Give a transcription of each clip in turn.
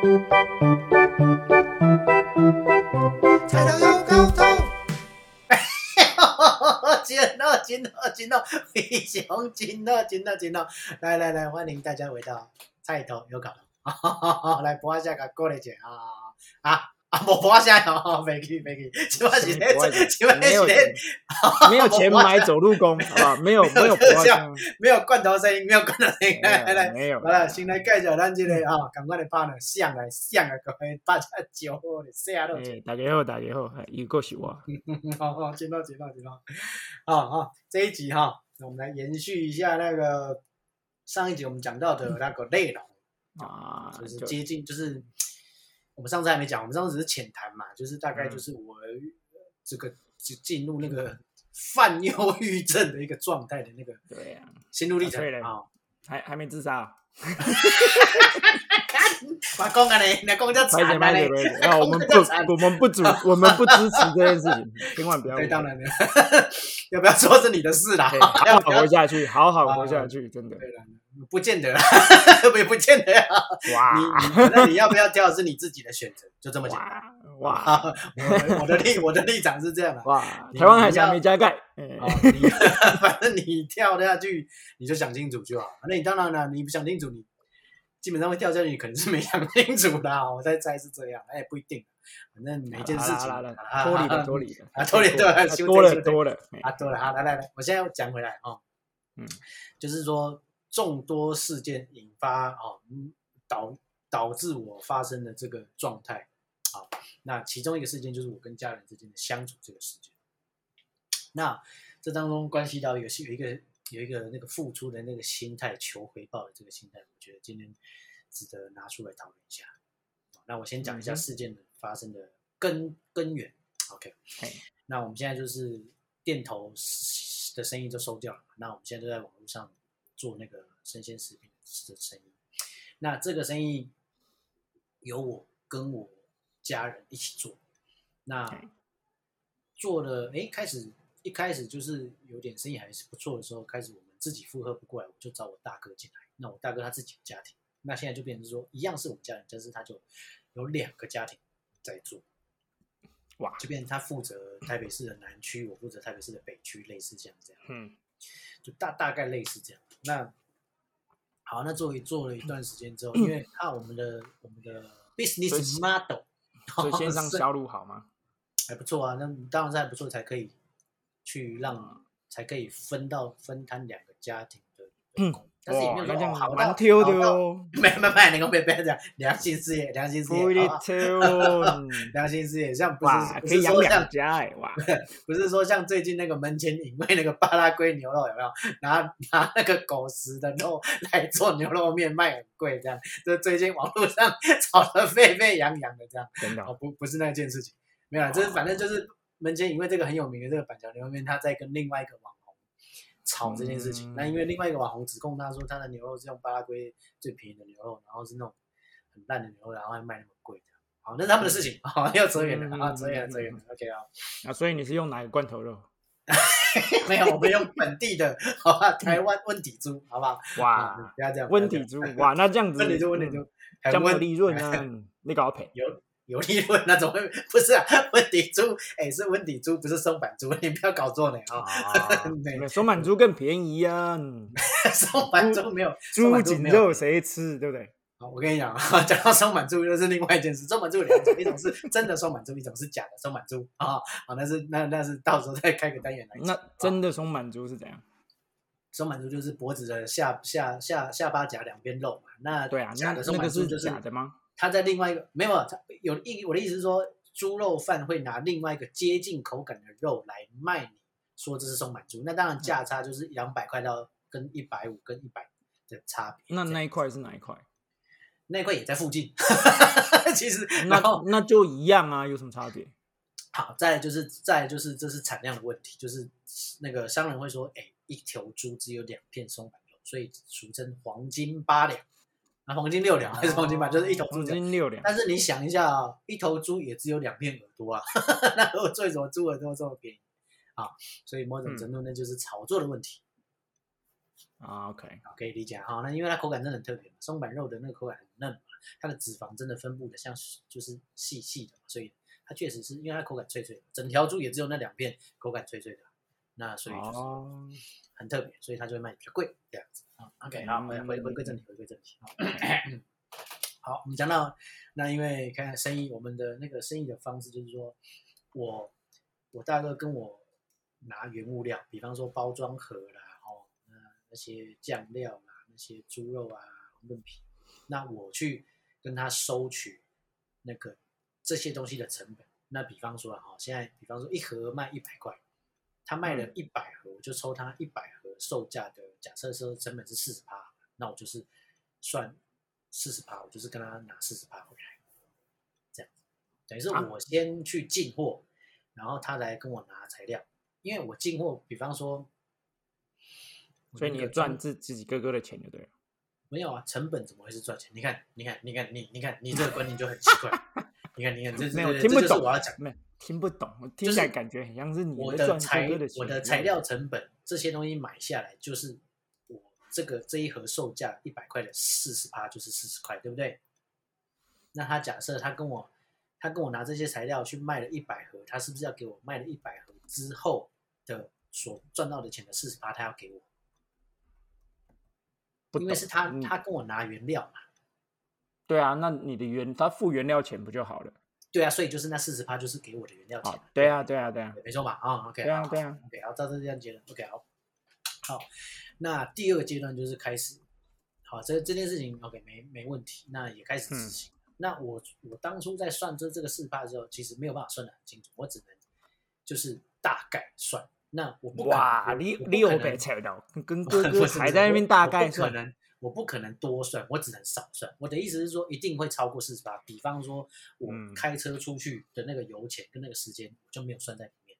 菜头有搞头，真好，真好，真好，非常真好，真好，真好！来来来，欢迎大家回到菜头有搞头，来播一下个歌来姐啊啊！啊，无花声哦，飞去飞去，起码是咧，起码没有是钱咧，没有钱买走路工，啊？没有没有特效没有罐头声音，没有罐头声音，来来来，没有好了，先来介绍咱这个啊，赶快的 partner，像来像啊，各位大家酒好的，下落哎，大家好，大家好，哎又个是我，好 好，知道知道知道。好好，这一集哈，我们来延续一下那个上一集我们讲到的那个内容，啊，就是接近，就是我们上次还没讲，我们上次只是浅谈嘛，就是大概嗯就是我呃这个进进入那个 犯忧郁症的一个状态的那个对呀，心路历程啊。还还没自杀啊，我讲啊你，你讲这拍姐。惨啊你拍姐，拍姐，啊，我们不 我们不主 我们不支持这件事情，千万不要，对，当然了，要不要说是你的事啦？要活下去，好好活下去，真的，对了，不见得啦，也不见得啊。哇。那你要不要跳是你自己的选择，就这么简单。哇哇啊，我我的立我的立场是这样的。哇，你台湾海峡没加盖，反正你跳下去，你就想清楚就好。那你当然了，你不想清楚，你基本上会跳下去，你可能是没想清楚的啊。我在猜是这样，哎，不一定。反正每件事情脱离了脱离了啊脱离对啊修多正修正了多了，哎啊，对了，好，来来来，我现在要讲回来哦，嗯，就是说众多事件引发哦，嗯导导致我发生的这个状态啊，那其中一个事件就是我跟家人之间的相处这个事件，那这当中关系到一个有一个有一个那个付出的那个心态，求回报的这个心态，我觉得今天值得拿出来讨论一下。那我先讲一下事件的发生的根根源，OK。那我们现在就是店头的生意就收掉了嘛，那我们现在就在网络上做那个生鲜食品的生意。那这个生意有我跟我家人一起做，那做了哎，开始一开始就是有点生意还是不错的时候，开始我们自己负荷不过来，我就找我大哥进来。那我大哥他自己有家庭，那现在就变成说一样是我们家人，但是他就有两个家庭在做。哇，就变成他负责台北市的南区，我负责台北市的北区，类似这样这样，嗯就大大概类似这样。那好，那作为做了一段时间之后，因为啊，我们的我们的 business model 所以线上销路好吗？还不错啊，那当然是还不错，才可以去让才可以分到分摊两个家庭的 但是也没有好到蛮挑的哦，没没没，你讲别别这样，良心事业，良心事业，不一好吧挑，良心事业，像不，是不是说像两家哎，哇，不是说像最近那个门前隐卫那个巴拉圭牛肉有没有拿拿那个狗食的肉来做牛肉面卖很贵这样，这最近网络上炒得沸沸扬扬的这样，哦真的哦，不不是那件事情，没有啦，这是反正就是门前隐卫这个很有名的这个板桥牛肉面，他在跟另外一个网红炒这件事情，嗯那因为另外一个网红指控他说他的牛肉是用巴拉圭最便宜的牛肉，然后是那种很烂的牛肉，然后还卖那么贵这样。好，那是他们的事情，好，要扯远了，啊，嗯扯远了，扯远了，OK 啊。啊，所以你是用哪个罐头肉？没有，我们用本地的，好吧？台湾温体猪，好不好？哇，不要这样，温体猪，哇，那这样子，温体猪，温体猪嗯，很这样有利润啊，你搞赔。有有利润那种会不是啊？温体猪，哎，是温体猪，不是松板猪，你不要搞错呢啊！啊，对没有手满猪更便宜啊，嗯 松板猪没有松猪颈肉谁吃，对不对？好，我跟你讲啊，讲到松板猪又是另外一件事。松板猪有两种，一种是真的松板猪，一种是假的松板猪啊。好，那是那那是到时候再开个单元来讲。那真的松板猪是怎样？松板猪就是脖子的下下下下巴甲两边肉嘛。那对啊，那假的松板猪就是假的吗？它在另外一个没有，他有一我的意思是说，猪肉贩会拿另外一个接近口感的肉来卖你，说这是松板猪。那当然价差就是两百块到跟一百五跟一百的差别。那那一块是哪一块？那一块也在附近，其实那那就一样啊，有什么差别？好，再来就是再来就是这是产量的问题，就是那个商人会说，哎，一头猪只有两片松板肉，所以俗称黄金八两，啊，黄金六两还是黄金八，就是一头猪黄。金六两，但是你想一下啊，一头猪也只有两片耳朵啊，那我做什么猪耳朵这么便宜啊？所以某种程度那就是炒作的问题。啊，OK，啊，可以理解哈。那因为它口感真的很特别，松板肉的那个口感很嫩嘛，它的脂肪真的分布的像是就是细细的，所以它确实是因为它口感脆脆的，整条猪也只有那两片口感脆脆的，那所以就是哦，很特别，所以它就会卖比较贵这样子啊。OK，好，回回回归正题，回归正题。好，好，我们讲到那，因为看看生意，我们的那个生意的方式就是说，我我大哥跟我拿原物料，比方说包装盒啦，哦，那那些酱料啦，那些猪肉啊、红豆皮，那我去跟他收取那个这些东西的成本。那比方说哈，现在比方说一盒卖一百块，他卖了一百盒，我就抽他一百盒售价的，假设说成本是四十趴，那我就是算四十趴，我就是跟他拿四十趴回来，这样子，等于是啊我先去进货，然后他来跟我拿材料，因为我进货，比方说，所以你也赚自自己哥哥的钱就对了。没有啊，成本怎么会是赚钱？你看，你看，你看，你你看，你这个观念就很奇怪。你看，你看，这没有听不懂，我要讲。听不懂，我听就是起来感觉很像是你的材哥哥的钱一样。我的材料成本这些东西买下来，就是我这个这一盒售价一百块的四十趴就是四十块，对不对？那他假设他跟我他跟我拿这些材料去卖了一百盒，他是不是要给我卖了一百盒之后的所赚到的钱的四十趴，他要给我？不因为是他嗯他跟我拿原料嘛，对啊，那你的原他付原料钱不就好了？对啊，所以就是那四十趴就是给我的原料钱啊，，对啊，对啊，对啊，没错吧？啊，OK，对啊对啊，OK，好，到这这样结论，OK，好，好，那第二个阶段就是开始，好，这这件事情 OK 没没问题，那也开始嗯执行。那我我当初在算这这个四趴的时候，其实没有办法算得很清楚，我只能就是大概算。那我不哇，我你你有被猜到，跟哥哥还在那边大概算，不可能，我不可能多算，我只能少算。我的意思是说，一定会超过四十八。比方说，我嗯开车出去的那个油钱跟那个时间，我就没有算在里面。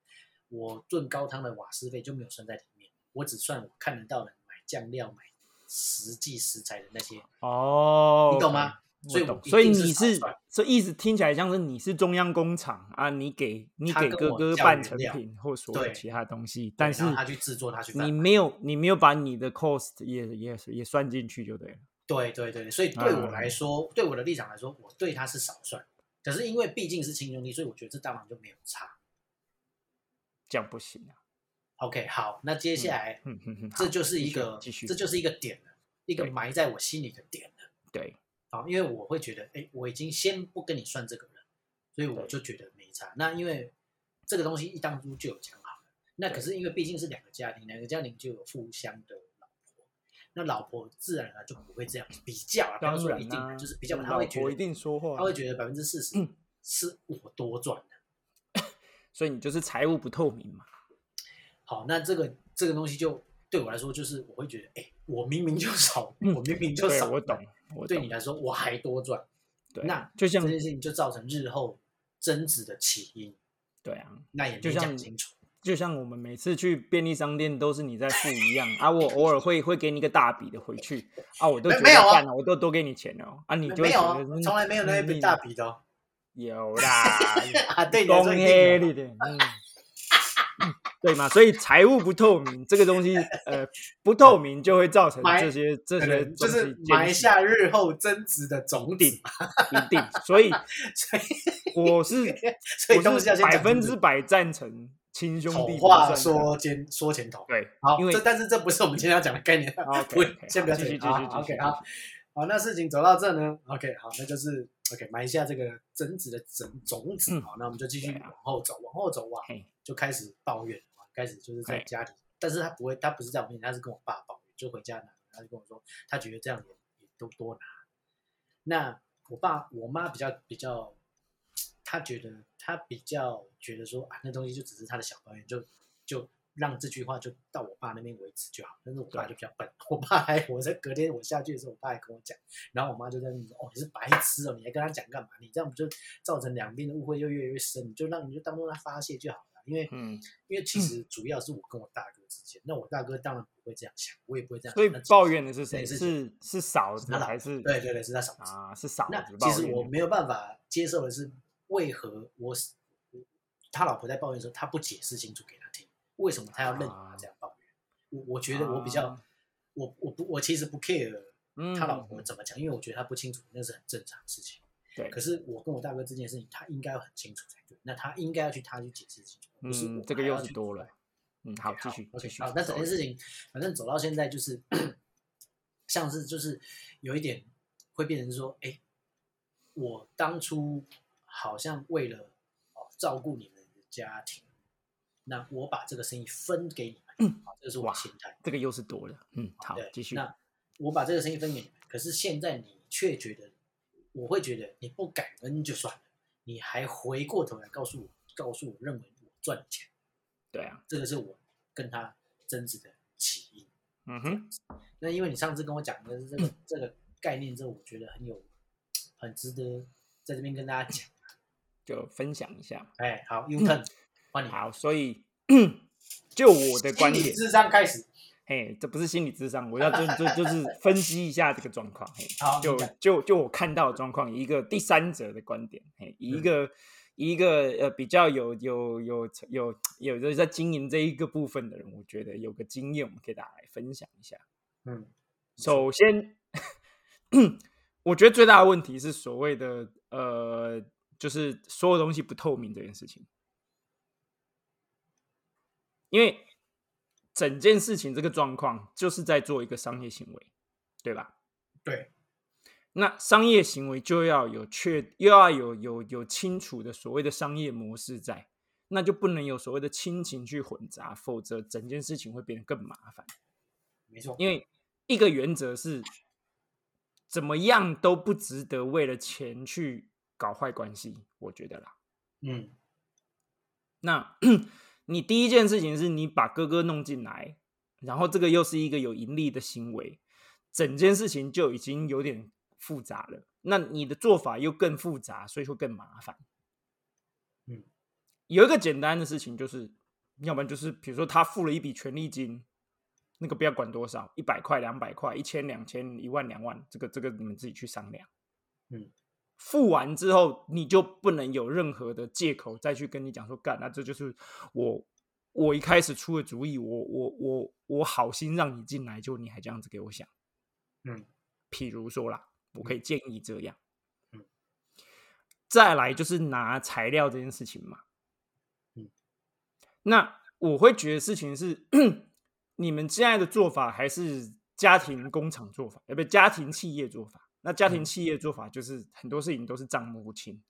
我炖高汤的瓦斯费就没有算在里面，我只算我看得到的买酱料、买实际食材的那些。哦，你懂吗？所以所以你是少算这意思听起来像是你是中央工厂啊，你给你给哥哥半成品或所有其他东西，但是他去制作，他去你没有你没有把你的 cost 也也也算进去就对了。对对对，所以对我嗯来说，对我的立场来说，我对他是少算。可是因为毕竟是亲兄弟，所以我觉得这当然就没有差。这样不行啊。OK，好，那接下来、这就是一个，这就是一个点了，一个埋在我心里的点了。对，好，因为我会觉得，哎，我已经先不跟你算这个了，所以我就觉得没差。那因为这个东西一当初就有讲好了，那可是因为毕竟是两个家庭，两个家庭就有互相的老婆，那老婆自然而然就不会这样比较啊，不要说一定，啊，就是比较，他会觉得婆一定说话，他会觉得百分之四十是我多赚的。所以你就是财务不透明嘛。好，那这个这个东西就对我来说，就是我会觉得，哎，我明明就少，嗯我明明就少，对我懂，我懂对你来说我还多赚，对，那就像这件事情就造成日后争执的起因，对啊，那也没就像讲清楚。就像我们每次去便利商店都是你在付一样啊，我偶尔会会给你一个大笔的回去啊，我都觉得没没有啊我都多给你钱哦啊，你就从来没有那一笔你大笔的哦。有啦，啊，对你来公说一定有啊黑你的，嗯，嗯对嘛？所以财务不透明这个东西，呃，不透明就会造成这些这可些就是埋下日后争执的种顶一定，所以 所以我是所以百分之百赞成亲兄弟丑话说前说前头。对，好，因为这但是这不是我们今天要讲的概念，不 OK，OK，先不要继续继续继续 OK，好，好，那事情走到这呢，OK，好，那就是 OK 埋下这个争执的种种子。嗯好，那我们就继续往后走，往后走哇，就开始抱怨，开始就是在家里，但是他不会，他不是在我面前，他是跟我爸抱怨，就回家拿，他就跟我说，他觉得这样也也都多拿。那我爸我妈比较比较，他觉得他比较觉得说啊，那东西就只是他的小抱怨，就就让这句话就到我爸那边为止就好。但是我爸就比较笨，我爸还我在隔天我下去的时候，我爸还跟我讲，然后我妈就在那边说，哦，你是白痴哦，你还跟他讲干嘛？你这样不就造成两边的误会又越来越深？你就让你就当做他发泄就好了，因为。嗯，因为其实主要是我跟我大哥之间，那我大哥当然不会这样想，我也不会这样。所以抱怨的是谁？是是是嫂子还是对对对，是他嫂子。啊？是嫂子那。其实我没有办法接受的是，为何我他老婆在抱怨的时候，他不解释清楚给他听，为什么他要任由他这样抱怨？我我觉得我比较，啊我我不我其实不 care 嗯，他老婆怎么讲，因为我觉得他不清楚，那是很正常的事情。对，可是我跟我大哥这件事情，他应该要很清楚才对。那他应该要去他去解释清楚，不是我，嗯这个又还要去是多了。嗯，好，继续继 OK，续。好，那整件事情，反正走到现在就是，像是就是有一点会变成说，哎，我当初好像为了哦照顾你们的家庭，那我把这个生意分给你们，好，这个是我心态。这个又是多了。嗯，好对，，继续。那我把这个生意分给你们，可是现在你却觉得，我会觉得你不感恩就算了，你还回过头来告诉我，告诉我认为我赚了钱，对啊，这个是我跟他争执的起因。嗯哼，那因为你上次跟我讲的这个 这个概念之后，我觉得很有很值得在这边跟大家讲。就分享一下。哎，好，U turn，换你。好，所以 就我的观点，智商开始。嘿，这不是心理智商，我要就就就是分析一下这个状况。嘿，就好你讲就就我看到的状况，以一个第三者的观点，嘿，一个、以一个呃比较有有有有有的在经营这一个部分的人，我觉得有个经验，我们可以大家来分享一下。嗯，首先，我觉得最大的问题是所谓的呃，就是所有东西不透明这件事情，因为整件事情这个状况就是在做一个商业行为，对吧？对，那商业行为就要有确，又要有有有清楚的所谓的商业模式在，那就不能有所谓的亲情去混杂，否则整件事情会变得更麻烦。没错。因为一个原则是，怎么样都不值得为了钱去搞坏关系，我觉得啦。嗯，那 你第一件事情是你把哥哥弄进来，然后这个又是一个有盈利的行为，整件事情就已经有点复杂了。那你的做法又更复杂，所以会更麻烦。嗯，有一个简单的事情就是，要不然就是比如说他付了一笔权利金，那个不要管多少，一百块、两百块、一千、两千、一万、两万，这个这个你们自己去商量。嗯，付完之后，你就不能有任何的借口再去跟你讲说，干，那这就是我我一开始出的主意，我我我我好心让你进来，就你还这样子给我想。嗯，譬如说啦，我可以建议这样。嗯，再来就是拿材料这件事情嘛。嗯，那我会觉得事情是，你们现在的做法还是家庭工厂做法，呃，不，家庭企业做法。那家庭嗯企业做法就是很多事情都是账目不清。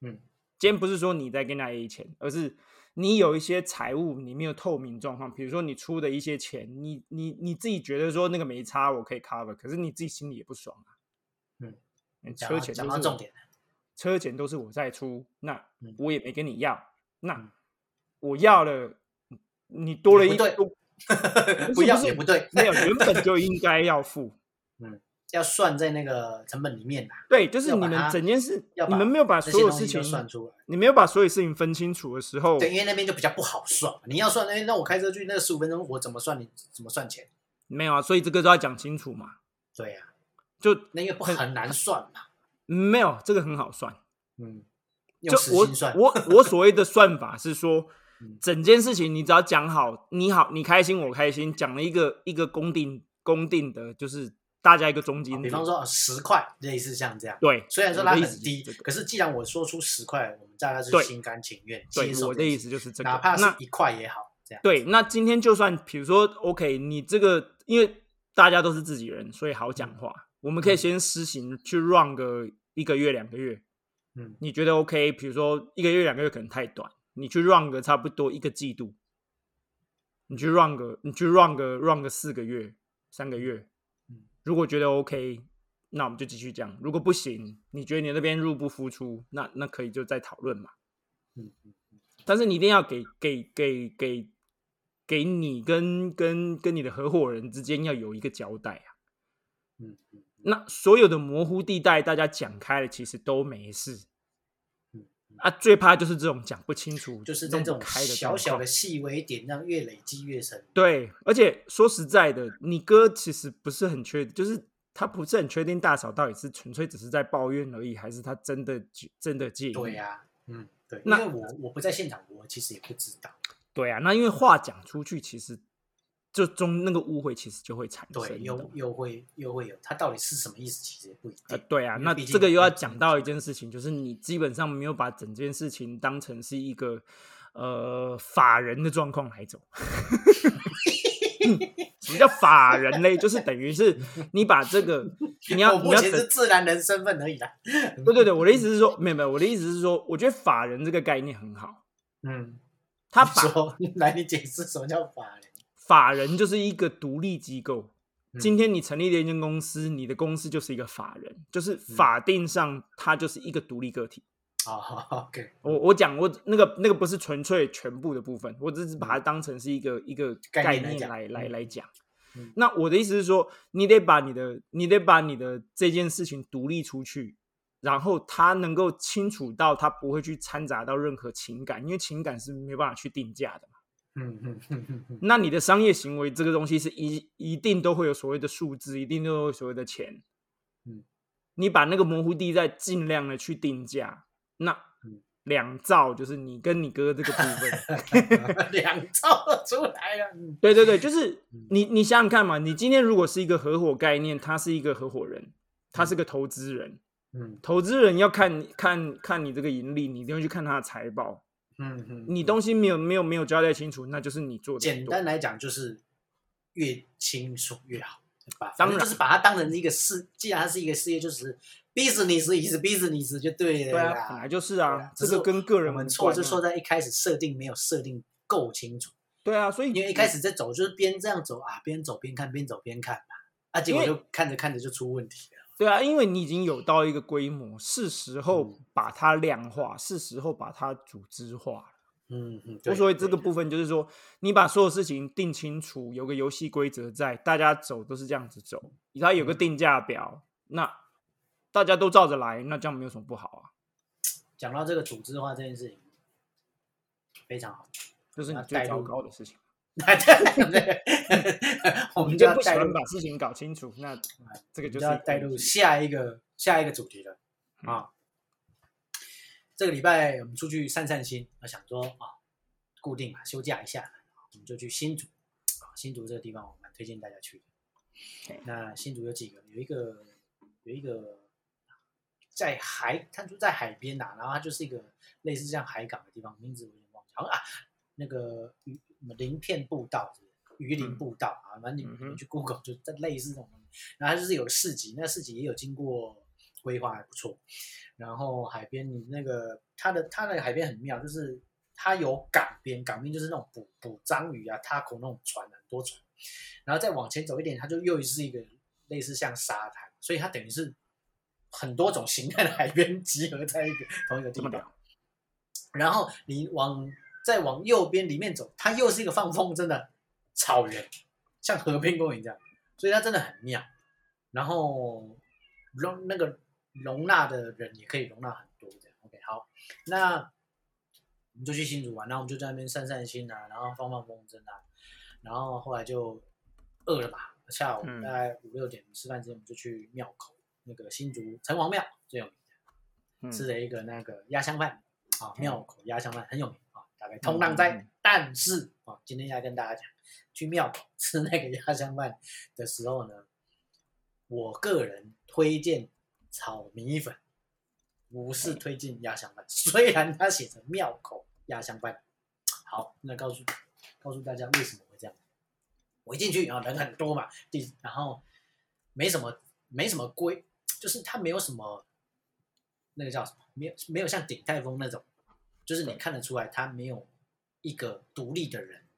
嗯，今天不是说你在跟他 A 钱，而是你有一些财务你没有透明状况，比如说你出的一些钱，你你你自己觉得说那个没差，我可以 cover，可是你自己心里也不爽啊。嗯，车钱讲到重点了，车钱都是我在出，那嗯我也没跟你要，那嗯我要了，你多了一对 不要是也不对，没有原本就应该要付。要算在那个成本里面呐，对，就是你们整件事，要你们没有把所有事情算出来。你没有把所有事情分清楚的时候，对，因为那边就比较不好算。你要算，哎，那我开车去那十五分钟，我怎么算？你怎么算钱？没有啊，所以这个都要讲清楚嘛。对呀、就那因为不很难算嘛。没有这个很好算，嗯，就我。我我所谓的算法是说 嗯，整件事情你只要讲好，你好你开心我开心，讲了一个一个公定公定的，就是大家一个中金点。比方说十块，类似像这样。对，虽然说它很低这，个可是既然我说出十块，我们大家是心甘情愿对接受。我的意思，就是这个。哪怕是一块也好，这样。对，那今天就算比如说，OK，你这个因为大家都是自己人，所以好讲话。我们可以嗯先施行去 run 个一个月、两个月，嗯你觉得 OK？比如说一个月、两个月可能太短，你去 run 个差不多一个季度，你去 run 个，你去 run 个 run 个四个月、三个月，嗯如果觉得 OK，那我们就继续讲。如果不行，你觉得你那边入不敷出，那那可以就再讨论嘛。嗯嗯但是你一定要给给给给给你跟跟跟你的合伙人之间要有一个交代啊。嗯嗯那所有的模糊地带，大家讲开了，其实都没事嗯，啊。最怕就是这种讲不清楚，就是在这种开的小小的细微点，让越累积越深。对，而且说实在的，你哥其实不是很确，就是他不是很确定大嫂到底是纯粹只是在抱怨而已，还是他真的真的介意？对呀、嗯，对，因那为我我不在现场，我其实也不知道。对啊，那因为话讲出去，其实就中那个误会其实就会产生。对，又又会又会有，它到底是什么意思？其实也不一定。呃，对啊，那这个又要讲到一件事情，就是你基本上没有把整件事情当成是一个呃法人的状况来走。什么叫法人嘞？就是等于是你把这个你要 目前是自然人身份而已啦。对对对，我的意思是说，没有没有，我的意思是说，我觉得法人这个概念很好。嗯，他说 来，你解释什么叫法人？法人就是一个独立机构。今天你成立了一间公司，你的公司就是一个法人，就是法定上它就是一个独立个体。啊，OK，我我讲我那个那个不是纯粹全部的部分，我只是把它当成是一个一个概念来来来讲。那我的意思是说，你得把你的你得把你的这件事情独立出去，然后他能够清楚到他不会去掺杂到任何情感，因为情感是没办法去定价的嘛。嗯嗯嗯嗯。那你的商业行为这个东西是一一定都会有所谓的数字，一定都有所谓的钱。嗯，你把那个模糊地带尽量的去定价。那两兆就是你跟你哥这个部分，两兆出来了。对对对，就是你你想想看嘛，你今天如果是一个合伙概念，他是一个合伙人，他是个投资人，嗯，投资人要看看看你这个盈利，你一定会去看他的财报，嗯嗯，你东西没有没有没有交代清楚，那就是你做的。简单来讲，就是越清楚越好，把当然就是把它当成一个事，既然它是一个事业，就是。business 意思 business 就对了，对啊，本来就是啊，这个跟个人我们错就错在一开始设定没有设定够清楚，对啊，所以因为一开始在走就是边这样走啊，边走边看，边走边看嘛，啊，结果就看着看着就出问题了。对啊，因为你已经有到一个规模，是时候把它量化，是时候把它组织化了。嗯嗯，我所谓这个部分就是说，你把所有事情定清楚，有个游戏规则在，大家走都是这样子走，它有个定价表，那。大家都照着来，那这样没有什么不好啊。讲到这个组织化这件事情，非常好，这是你最糟糕的事情。我们就不喜欢把事情搞清楚，那这个就是要带入下一个下一个主题了啊。这个礼拜我们出去散散心，我想说啊，固定嘛，休假一下，我们就去新竹啊。新竹这个地方我蛮推荐大家去的。那新竹有几个？有一个，有一个。在海，它就在海边呐，然后它就是一个类似像海港的地方，名字我有点忘记，好像啊，那个鱼什么鳞片步道，鱼鳞步道啊，反正你们去 Google 就在类似这种，然后它就是有个市集，那市集也有经过规划，还不错。然后海边，你那个它的它那个海边很妙，就是它有港边，港边就是那种捕捕章鱼啊、塔口那种船，很多船。然后再往前走一点，它就又是一个类似像沙滩，所以它等于是。很多种形态的海边集合在一个同一个地方，然后你往再往右边里面走，它又是一个放风筝的草原，像和平公园这样，所以它真的很妙。然后容那个容纳的人也可以容纳很多这样。OK，好，那我们就去新竹玩，然后我们就在那边散散心啊，然后放放风筝啊，然后后来就饿了嘛，下午大概五六点吃饭之前，我们就去庙口。那个新竹城隍庙最有名的，吃了一个那个鸭香饭啊，庙口鸭香饭很有名啊，大概通浪在。但是啊，今天要跟大家讲，去庙口吃那个鸭香饭的时候呢，我个人推荐炒米粉，不是推荐鸭香饭。虽然它写成庙口鸭香饭，好，那告诉告诉大家为什么会这样。我一进去啊，人很多嘛，第然后没什么没什么规。就是它没有什么，那个叫什么？没有没有像鼎泰丰那种，就是你看得出来，他没有一个独立的人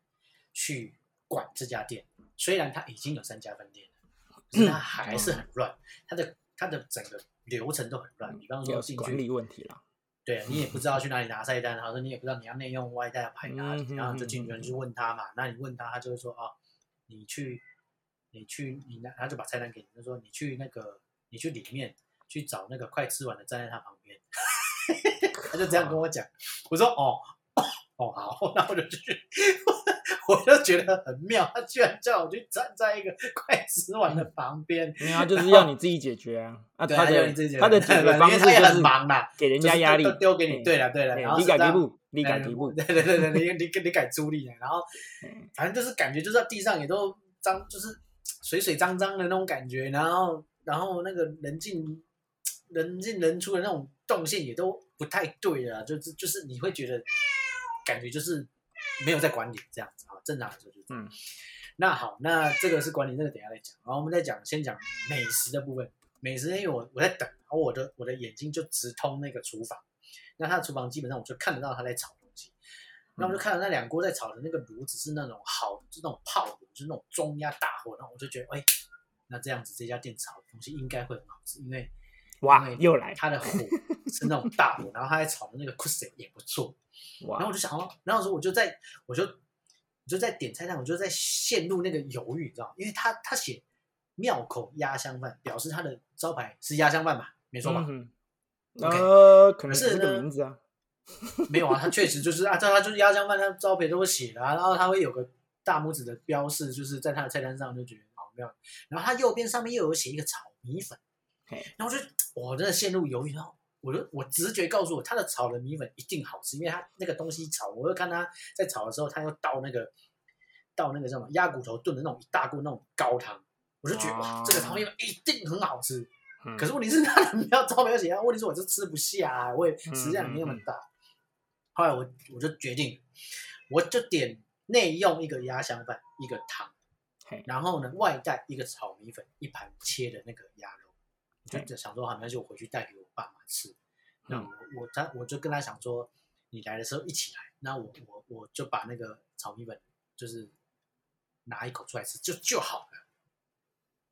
去管这家店。虽然他已经有三家分店了，可是他还是很乱。他的他的整个流程都很乱。比方说进去管理问题了，对你也不知道去哪里拿菜单，或者你也不知道你要内用外带要排哪里，然后就进去就问他嘛。那你问他，他就会说啊，你去你去你那，他就把菜单给你，他说你去那个。你去里面去找那个快吃完的，站在他旁边，他就这样跟我讲。我说哦，哦好，那我就去，我就觉得很妙，他居然叫我去站在一个快吃完的旁边，因为他就是要你自己解决啊，啊，他的他的解决方式就是忙啦给人家压力丢给你，哎对了对了，你改题目，你改题目，对对对对，你你你改出力啊，然后嗯反正就是感觉就是在地上也都脏，就是水水脏脏的那种感觉，然后然后那个人进人进人出的那种动线也都不太对了，就是就是你会觉得感觉就是没有在管理这样子啊，正常来说就是。嗯那好，那这个是管理，那个等下再讲。然后我们再讲，先讲美食的部分。美食，因为我我在等，然后我的我的眼睛就直通那个厨房。那他的厨房基本上我就看得到他在炒东西。那我就看到那两锅在炒的那个炉子是那种好，就是那种炮炉，就是那种中压大火。然后我就觉得，哎，那这样子这家店炒的东西应该会很好吃，因为哇，又来，他的火是那种大火，然后他在炒的那个 s 也不错。哇然后我，就想哦，然后说我就在，我就我就在点菜单，我就在陷入那个犹豫，你知道吗？因为他他写庙口鸭香饭，表示他的招牌是鸭香饭嘛，没错吧？嗯呃，可能是是这个名字啊，没有啊，他确实就是啊，他他就是鸭香饭，他招牌都会写的啊，然后他会有个大拇指的标示，就是在他的菜单上就觉得好妙。然后他右边上面又有写一个炒米粉，嘿然后我就我真的陷入犹豫，然后我就我直觉告诉我，他的炒的米粉一定好吃，因为他那个东西炒，我就看他在炒的时候，他又倒那个倒那个叫什么鸭骨头炖的那种一大锅那种高汤，我就觉得哇，哦这个炒米粉一定很好吃。嗯可是问题是他的要招牌要写，问题是我就吃不下、啊，我也食量没那么大。后来我我就决定，我就点内用一个鸭香饭，一个汤，嘿然后呢外带一个炒米粉，一盘切的那个鸭肉。我嘿就想说，好，没关系，我回去带给我爸妈吃。那嗯我我他我就跟他想说，你来的时候一起来，那我我我就把那个炒米粉就是拿一口出来吃就就好了。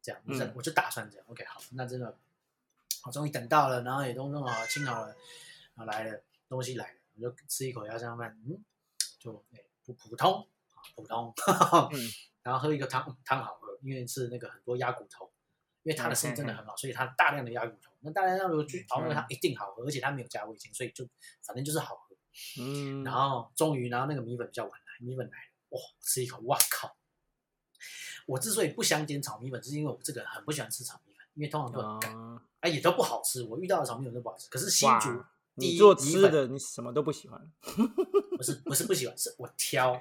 这样，我就、嗯我就打算这样。OK，好，那真的，我终于等到了，然后也都弄好了清好了，然后来了，东西来了，我就吃一口鸭香饭，嗯，就哎普普通啊普通，嗯然后喝一个汤，嗯汤好喝，因为是那个很多鸭骨头，因为它的生意真的很好，所以它大量的鸭骨头，那大量让我去熬那个汤一定好喝，而且它没有加味精，所以就反正就是好喝。嗯，然后终于，然后那个米粉比较晚来，米粉来了，哇，吃一口，哇靠！我之所以不想点炒米粉，是因为我这个人很不喜欢吃炒米粉，因为通常都很干，啊，哎、也都不好吃。我遇到的炒米粉都不好吃。可是新哇竹第你做吃的，你什么都不喜欢 不是不是不喜欢，是我挑，哦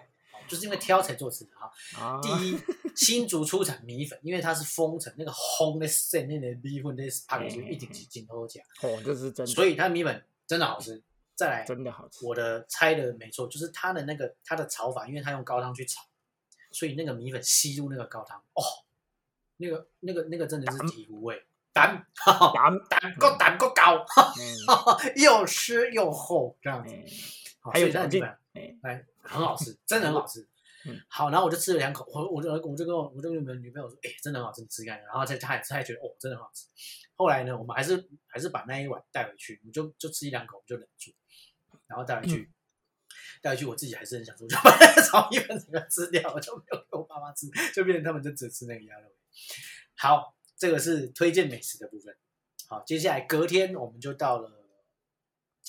就是因为挑才做吃的哈。啊？第一，新竹出产米粉，因为它是封城，那个烘的线那个米粉那是拍就一顶几斤都讲，哦，这是真的，所以它米粉真的好吃。再来，真的好吃。我的猜的没错，就是它的那个它的炒法，因为它用高汤去炒，所以那个米粉吸入那个高汤，哦，那个那个那个真的是醍醐味，胆胆胆够胆够高，嗯又湿又厚这样子，嗯好还有嚼劲所以它的米粉哎，哎很好吃，真的很好吃嗯。好，然后我就吃了两口，我我就我就跟我我就跟我们女朋友说，哎、真的很好吃，你吃看看。然后她她也她也觉得哦，真的很好吃。后来呢，我们还是还是把那一碗带回去，我们就就吃一两口，我们就忍住，然后带回去。带回去，我自己还是很想说，就把那个炒米粉整个吃掉，我就没有给我爸妈吃，就变成他们就只吃那个鸭肉。好，这个是推荐美食的部分。好，接下来隔天我们就到了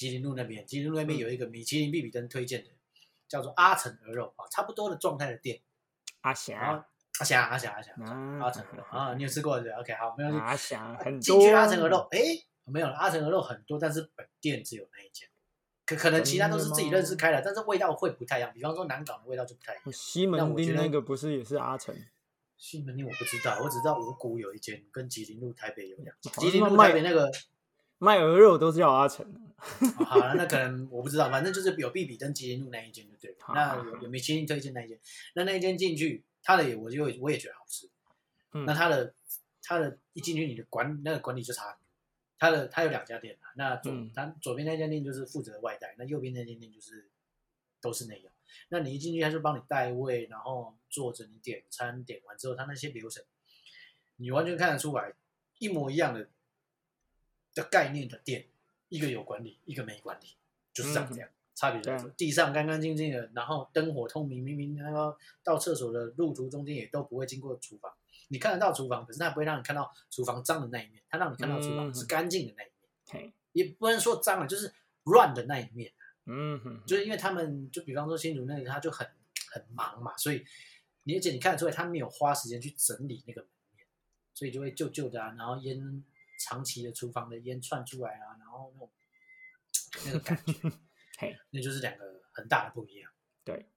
吉林路那边，吉林路那边有一个米其林必比登推荐的，叫做阿成鹅肉啊，差不多的状态的店。阿然霞后阿翔阿翔阿霞啊阿成鹅肉啊，你有吃过对？OK，好，没关系。阿翔很多进去阿成鹅肉，哎，没有了，阿成鹅肉很多，但是本店只有那一间，可可能其他都是自己认识开的，但是味道会不太一样。比方说南港的味道就不太一样。西门町那个不是也是阿成？西门町我不知道，我只知道五股有一间，跟吉林路台北有两吉林路台北那个，卖鹅肉都是叫阿成。哦 好了，那可能我不知道，反正就是有必比登吉林路那一间就对了。那有有米其林推荐那一间，那那一间进去，他的也我就我也觉得好吃。嗯那他的他的一进去，你的管那个管理就差很多。它的他有两家店啊，那左嗯它左边那家店就是负责外带，那右边那间店就是都是内用。那你一进去，他就帮你带位，然后坐着你点餐，点完之后，他那些流程，你完全看得出来，一模一样的的概念的店，一个有管理，一个没管理，就是长这样，差别在这地上干干净净的，然后灯火通明，明明那个到厕所的路途中间也都不会经过厨房，你看得到厨房，可是它不会让你看到厨房脏的那一面，它让你看到厨房嗯。是干净的那一面，嘿，也不能说脏了，就是乱的那一面。嗯哼，就是因为他们就比方说新竹那里，他就很很忙嘛，所以你而且你看得出来他没有花时间去整理那个门面，所以就会旧旧的啊，然后烟长期的厨房的烟窜出来啊，然后那种那个感觉，嘿，那就是两个很大的不一样。对，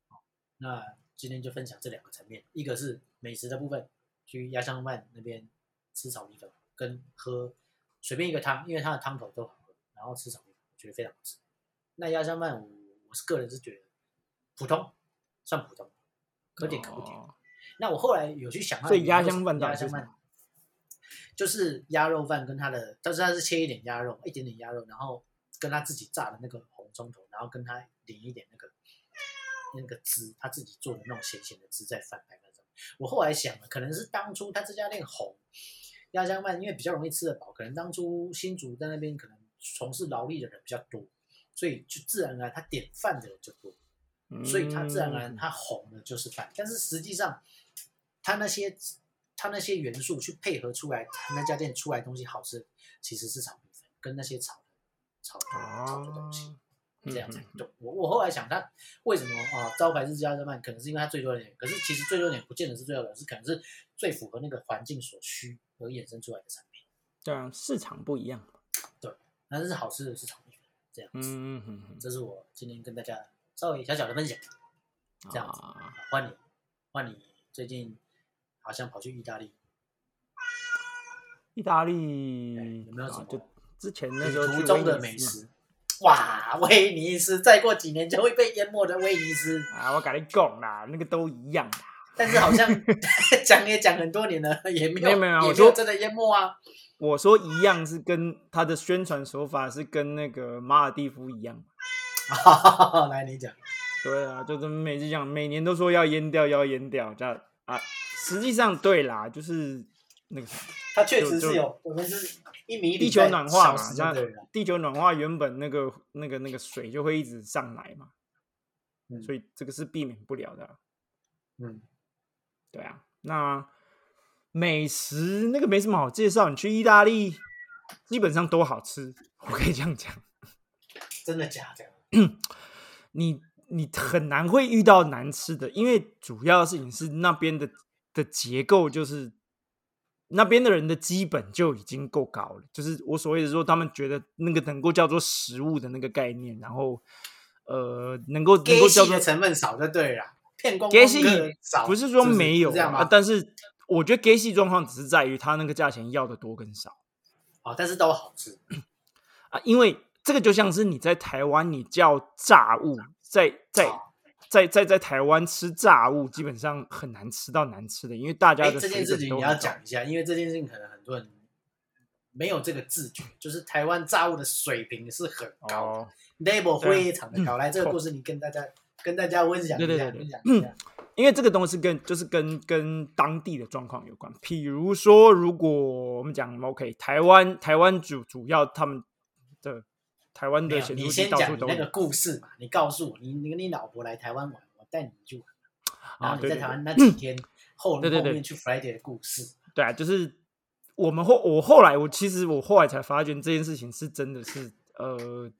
那今天就分享这两个层面，一个是美食的部分，去鸭香饭那边吃炒米粉，跟喝随便一个汤，因为它的汤头都好喝，然后吃炒米粉，我觉得非常好吃。那鸭香饭我我是个人是觉得普通，算普通，可点可不点。哦那我后来有去想所以鸭香饭到鸭香饭底是什么就是鸭肉饭跟他的，但是他是切一点鸭肉，一点点鸭肉，然后跟他自己炸的那个红葱头，然后跟他淋一点那个那个汁，他自己做的那种咸咸的汁在饭白饭上。我后来想了，可能是当初他这家店红鸭香饭，因为比较容易吃得饱，可能当初新竹在那边可能从事劳力的人比较多，所以就自然而然他点饭的人就多。所以他自然而然嗯它红的就是饭，但是实际上他那些它那些元素去配合出来，它那家店出来的东西好吃，其实是炒米粉跟那些炒的炒的炒的东西，这样才嗯对。我我后来想，他为什么啊招牌是家热饭，可能是因为它最多的点，可是其实最多的点不见得是最好的，是可能是最符合那个环境所需而衍生出来的产品，对啊，市场不一样。对但是好吃的是炒米粉，这样子。嗯嗯嗯这是我今天跟大家稍微小小的分享。这样子啊，换你，换你最近好像跑去意大利，意大利有没有什么啊就之前那时候中的美食。哇，威尼斯，再过几年就会被淹没的威尼斯，啊，我跟你讲啦，那个都一样啦。但是好像 讲也讲很多年了，也没有没有没有说真的淹没啊。我说一样是跟他的宣传手法是跟那个马尔蒂夫一样。来，你讲，对啊，就是每次讲，每年都说要淹掉，要淹掉，这样啊。实际上对啦，就是那个它确就就是有，我们是一米地球暖化嘛。地球暖化原本那个那个那个水就会一直上来嘛，嗯所以这个是避免不了的啊。嗯，对啊，那美食那个没什么好介绍，你去意大利基本上都好吃，我可以这样讲。真的假的？你你很难会遇到难吃的，因为主要的事情是那边的的结构就是那边的人的基本就已经够高了，就是我所谓的说他们觉得那个能够叫做食物的那个概念，然后呃能够能够叫做成分少就对了啦，骗光不是说不没有啊，是这样吗？但是我觉得给戏状况只是在于他那个价钱要的多跟少。哦，但是都好吃。啊，因为这个就像是你在台湾，你叫炸物，在在哦在在在台湾吃炸物，基本上很难吃到难吃的，因为大家哎，的这件事情你要讲一下，因为这件事情可能很多人没有这个自觉，就是台湾炸物的水平是很高的、哦。level 非常的高。来，这个故事你跟大家跟大家分享一下，分享一下。因为这个东西跟就是跟跟当地的状况有关。比如说，如果我们讲 OK，台湾台湾主主要他们的台湾，的显你先讲处都有你那个故事嘛，你告诉我，你你跟你老婆来台湾玩，我带你去玩，然后你在台湾那几天 后对对对。后面去 Friday 的故事。对啊，就是我们后我后来我其实我后来才发觉这件事情是真的是呃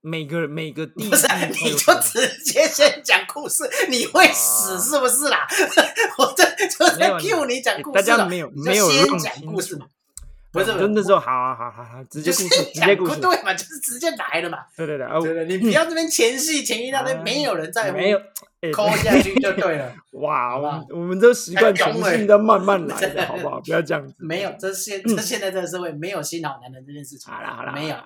每个每个地不是啊，你就直接先讲故事，你会死啊是不是啦？我这就在 Q 你讲故大事大，家没有没有先讲故事嘛，不是，就那时候好好好好好，直接就故事讲直接故事，对嘛，就是直接来了嘛，对对对，啊对对，你不要这边前戏前一大堆，啊没有人在乎，没有哎抠下去就对了。哇，我们我们都习惯太懂了全性的慢慢来的，好不好？不要这样子。没有，这现这现在这个社会没有新老男人这件事情。好啦好啦，没有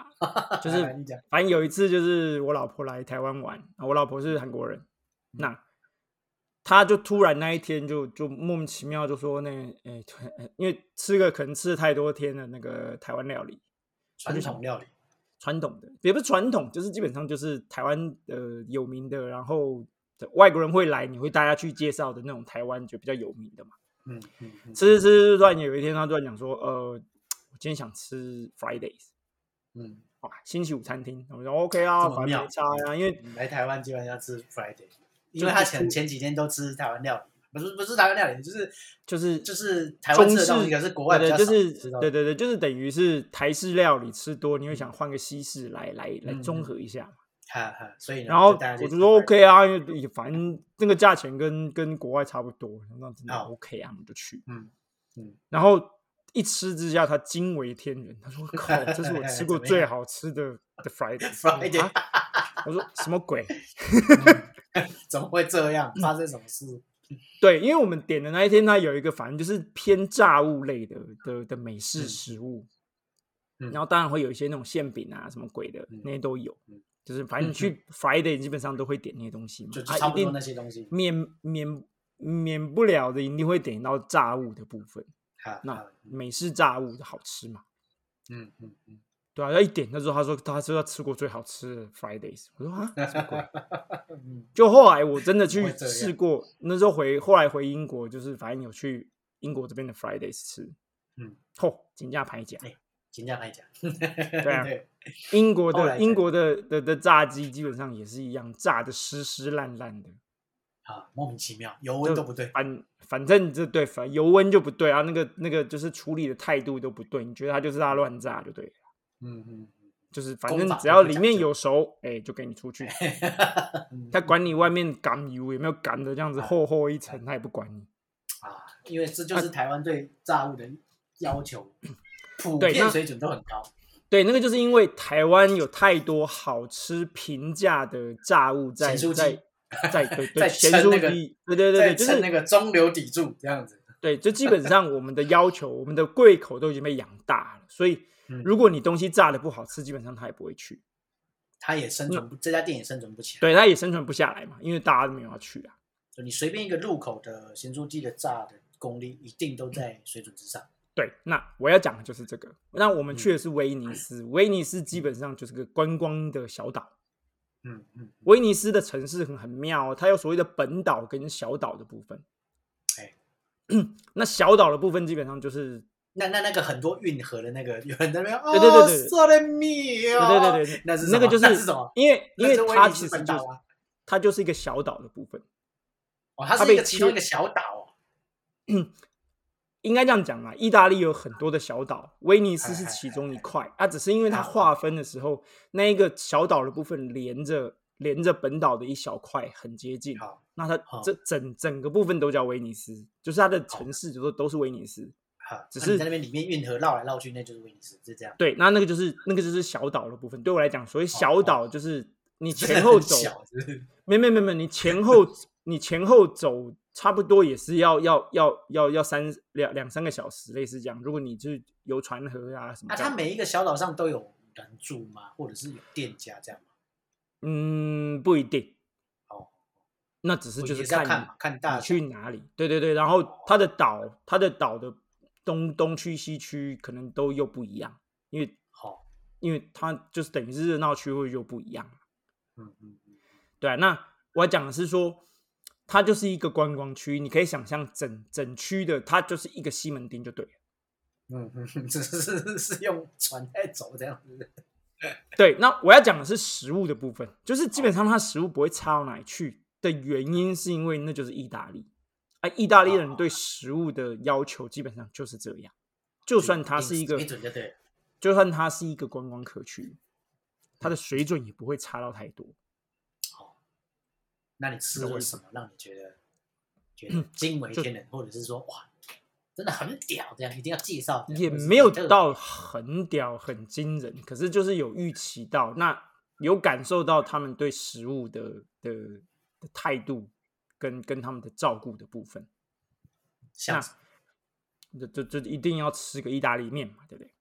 就是 反正有一次就是我老婆来台湾玩，啊我老婆是韩国人，嗯那她就突然那一天就就莫名其妙就说那诶、突然因为吃个可能吃了太多天的那个台湾料理，传统料理，传统的也不是传统，就是基本上就是台湾呃有名的，然后外国人会来，你会大家去介绍的那种台湾就比较有名的嘛。嗯嗯嗯，吃吃吃，突然有一天他突然讲说，呃，我今天想吃 Fridays，嗯，哇，星期五餐厅，我说 OK 啊，反正没差呀、因为来台湾基本上要吃 Friday，因就为他前前几天都吃台湾料理，不是不是台湾料理，就是就是就是台湾吃的东西，可是国外比对对，较少就是对对对，就是等于是台式料理吃多，你会想换个西式来来来嗯综合一下嘛。哈哈，所以，然后我就说 OK 啊，因为也反正那个价钱跟跟国外差不多，那真的 OK 啊，我们就去。嗯嗯，然后一吃之下，他惊为天人，他说：“靠，这是我吃 过最好吃的的 Friday。我说什么鬼？怎么会这样？发生什么事？对，因为我们点的那一天，它有一个反正就是偏炸物类的的的美式嗯食物，嗯然后当然会有一些那种馅饼啊什么鬼的，嗯那些都有嗯。就是反正你去 Friday 基本上都会点那些东西嘛，就就啊一定差不多那些东西。免免免不了的，一定会点到炸物的部分。那美式炸物的好吃嘛？嗯嗯嗯，对啊，要一点那时候他说他说他吃过最好吃的 Fridays，我说啊什么鬼？嗯就后来我真的去试过，那时候回后来回英国，就是反正有去英国这边的 Fridays 吃，嗯，嚯，金价拍价，金价来讲，对啊对，英国的英国的的的炸鸡基本上也是一样，炸的湿湿烂烂的，啊，莫名其妙，油温都不对。反反正这对反油温就不对啊，那个那个就是处理的态度都不对，你觉得他就是他乱炸就对了，嗯嗯就是反正只要里面有熟，哎、就给你出去，嗯，他管你外面赶油有没有赶的这样子厚厚一层，他也不管你。啊，因为这就是台湾对炸物的要求，普遍水准都很高。对，那个就是因为台湾有太多好吃平价的炸物在在在对在对咸酥鸡，对对对对，就是那个中流砥柱这样子。对，就基本上我们的要求，我们的胃口都已经被养大了，所以嗯如果你东西炸的不好吃，基本上他也不会去，他也生存不，这家店也生存不起来。对，他也生存不下来嘛，因为大家都没有要去啊。就你随便一个入口的咸猪鸡的炸的功力，一定都在水准之上。对，那我要讲的就是这个。那我们嗯去的是威尼斯，威尼斯基本上就是个观光的小岛。嗯嗯，威尼斯的城市很很妙哦，它有所谓的本岛跟小岛的部分。哎 那小岛的部分基本上就是，那那那个很多运河的那个，有人在那边哦，对对对对那是那个就是那是什么？因为因为它其实就它就是一个小岛的部分，哦，它是一个其中切一个小岛哦。应该这样讲啊。意大利有很多的小岛，威尼斯是其中一块，啊，只是因为它划分的时候，那一个小岛的部分连着连着本岛的一小块很接近，那它这整整个部分都叫威尼斯，就是它的城市就都都是威尼斯。好，只是在那边里面运河绕来绕去，那就是威尼斯，是这样。对，那那个就是那个就是小岛的部分。对我来讲，所谓小哦岛就是你前后走？没没没没，你前后 你前后走差不多也是要要要要要三两两三个小时，类似这样。如果你就是游船河啊什么那的，它每一个小岛上都有人住吗？或者是有店家这样吗？嗯不一定，哦，那只是就是看看看去哪里。对对对，然后它的岛它的岛的东东区西区可能都又不一样，因为好，因为它就是等于是热闹区会又不一样。嗯嗯嗯，对啊，那我要讲的是说，它就是一个观光区，你可以想象整整区的它就是一个西门町就对了。嗯嗯嗯，只是是是用船在走这样子。对，那我要讲的是食物的部分，就是基本上它食物不会差到哪里去的原因，是因为那就是意大利。啊，意大利人对食物的要求基本上就是这样，就算它是一个就算它是一个观光客区，它的水准也不会差到太多。那你吃懂我意思了什么让你觉得觉得惊为天人，或者是说哇，真的很屌，这样一定要介绍？也没有到很屌、很惊人，可是就是有预期到，那有感受到他们对食物的的的态度跟跟他们的照顾的部分。像什这这这一定要吃个意大利面嘛，对不对？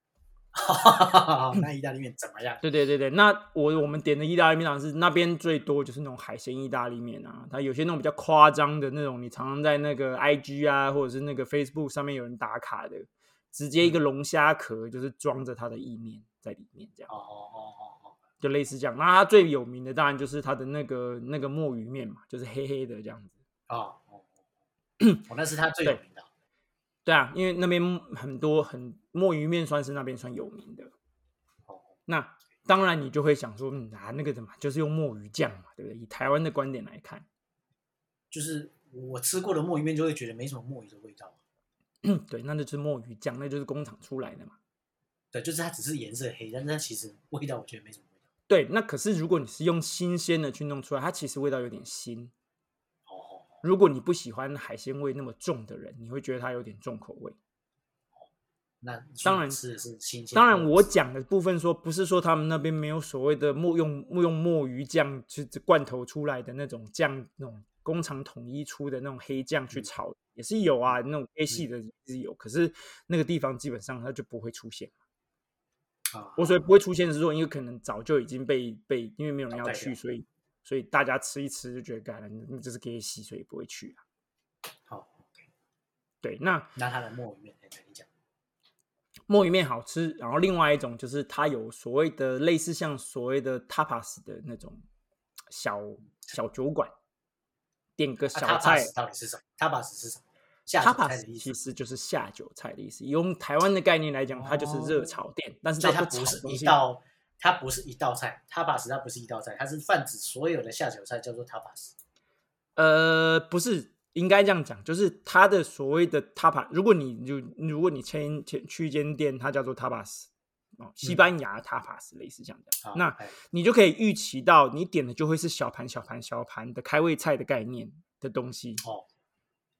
那意大利面怎么样？对对对对，那我我们点的意大利面当然是那边最多就是那种海鲜意大利面啊，它有些那种比较夸张的那种，你常常在那个 IG 啊或者是那个 Facebook 上面有人打卡的，直接一个龙虾壳就是装着它的意面在里面这样。哦哦哦哦哦，就类似这样。那它最有名的当然就是它的那个那个墨鱼面嘛，就是黑黑的这样子。哦哦，哦，那是他最有名的。对啊，因为那边很多很墨鱼面算是那边算有名的。哦，那当然你就会想说，嗯啊，那个怎么就是用墨鱼酱嘛，对不对？以台湾的观点来看，就是我吃过的墨鱼面，就会觉得没什么墨鱼的味道。对，那就是墨鱼酱，那就是工厂出来的嘛。对，就是它只是颜色黑，但是它其实味道我觉得没什么。对，那可是如果你是用新鲜的去弄出来，它其实味道有点腥。哦，如果你不喜欢海鲜味那么重的人，你会觉得它有点重口味。那当然是是新鲜。当然，我讲的部分说不是说他们那边没有所谓的墨用墨用墨鱼酱去罐头出来的那种酱，那种工厂统一出的那种黑酱去炒，也是有啊，那种 A 系的也是有。可是那个地方基本上它就不会出现。啊，我所以不会出现是说，因为可能早就已经被被，因为没有人要去，所以所以大家吃一吃就觉得干了，那这是给洗，所以不会去啊。好，对，那那它的墨鱼面，跟，你讲，墨鱼面好吃，然后另外一种就是它有所谓的类似像所谓的 tapas 的那种小小酒馆，点个小菜。到底是什么？tapas 是什么？下酒菜的意思。其实就是下酒菜的意思。用台湾的概念来讲，它就是热哦炒店，但是它它不是。一道，它不是一道菜，tapas 它不是一道菜，它是泛指所有的下酒菜叫做 tapas。呃，不是，应该这样讲，就是它的所谓的 tapas，如果你就如果你前前去一间店，它叫做 tapas 哦，西班牙 tapas、类似这样讲，那你就可以预期到你点的就会是小盘小盘小盘的开胃菜的概念的东西。哦，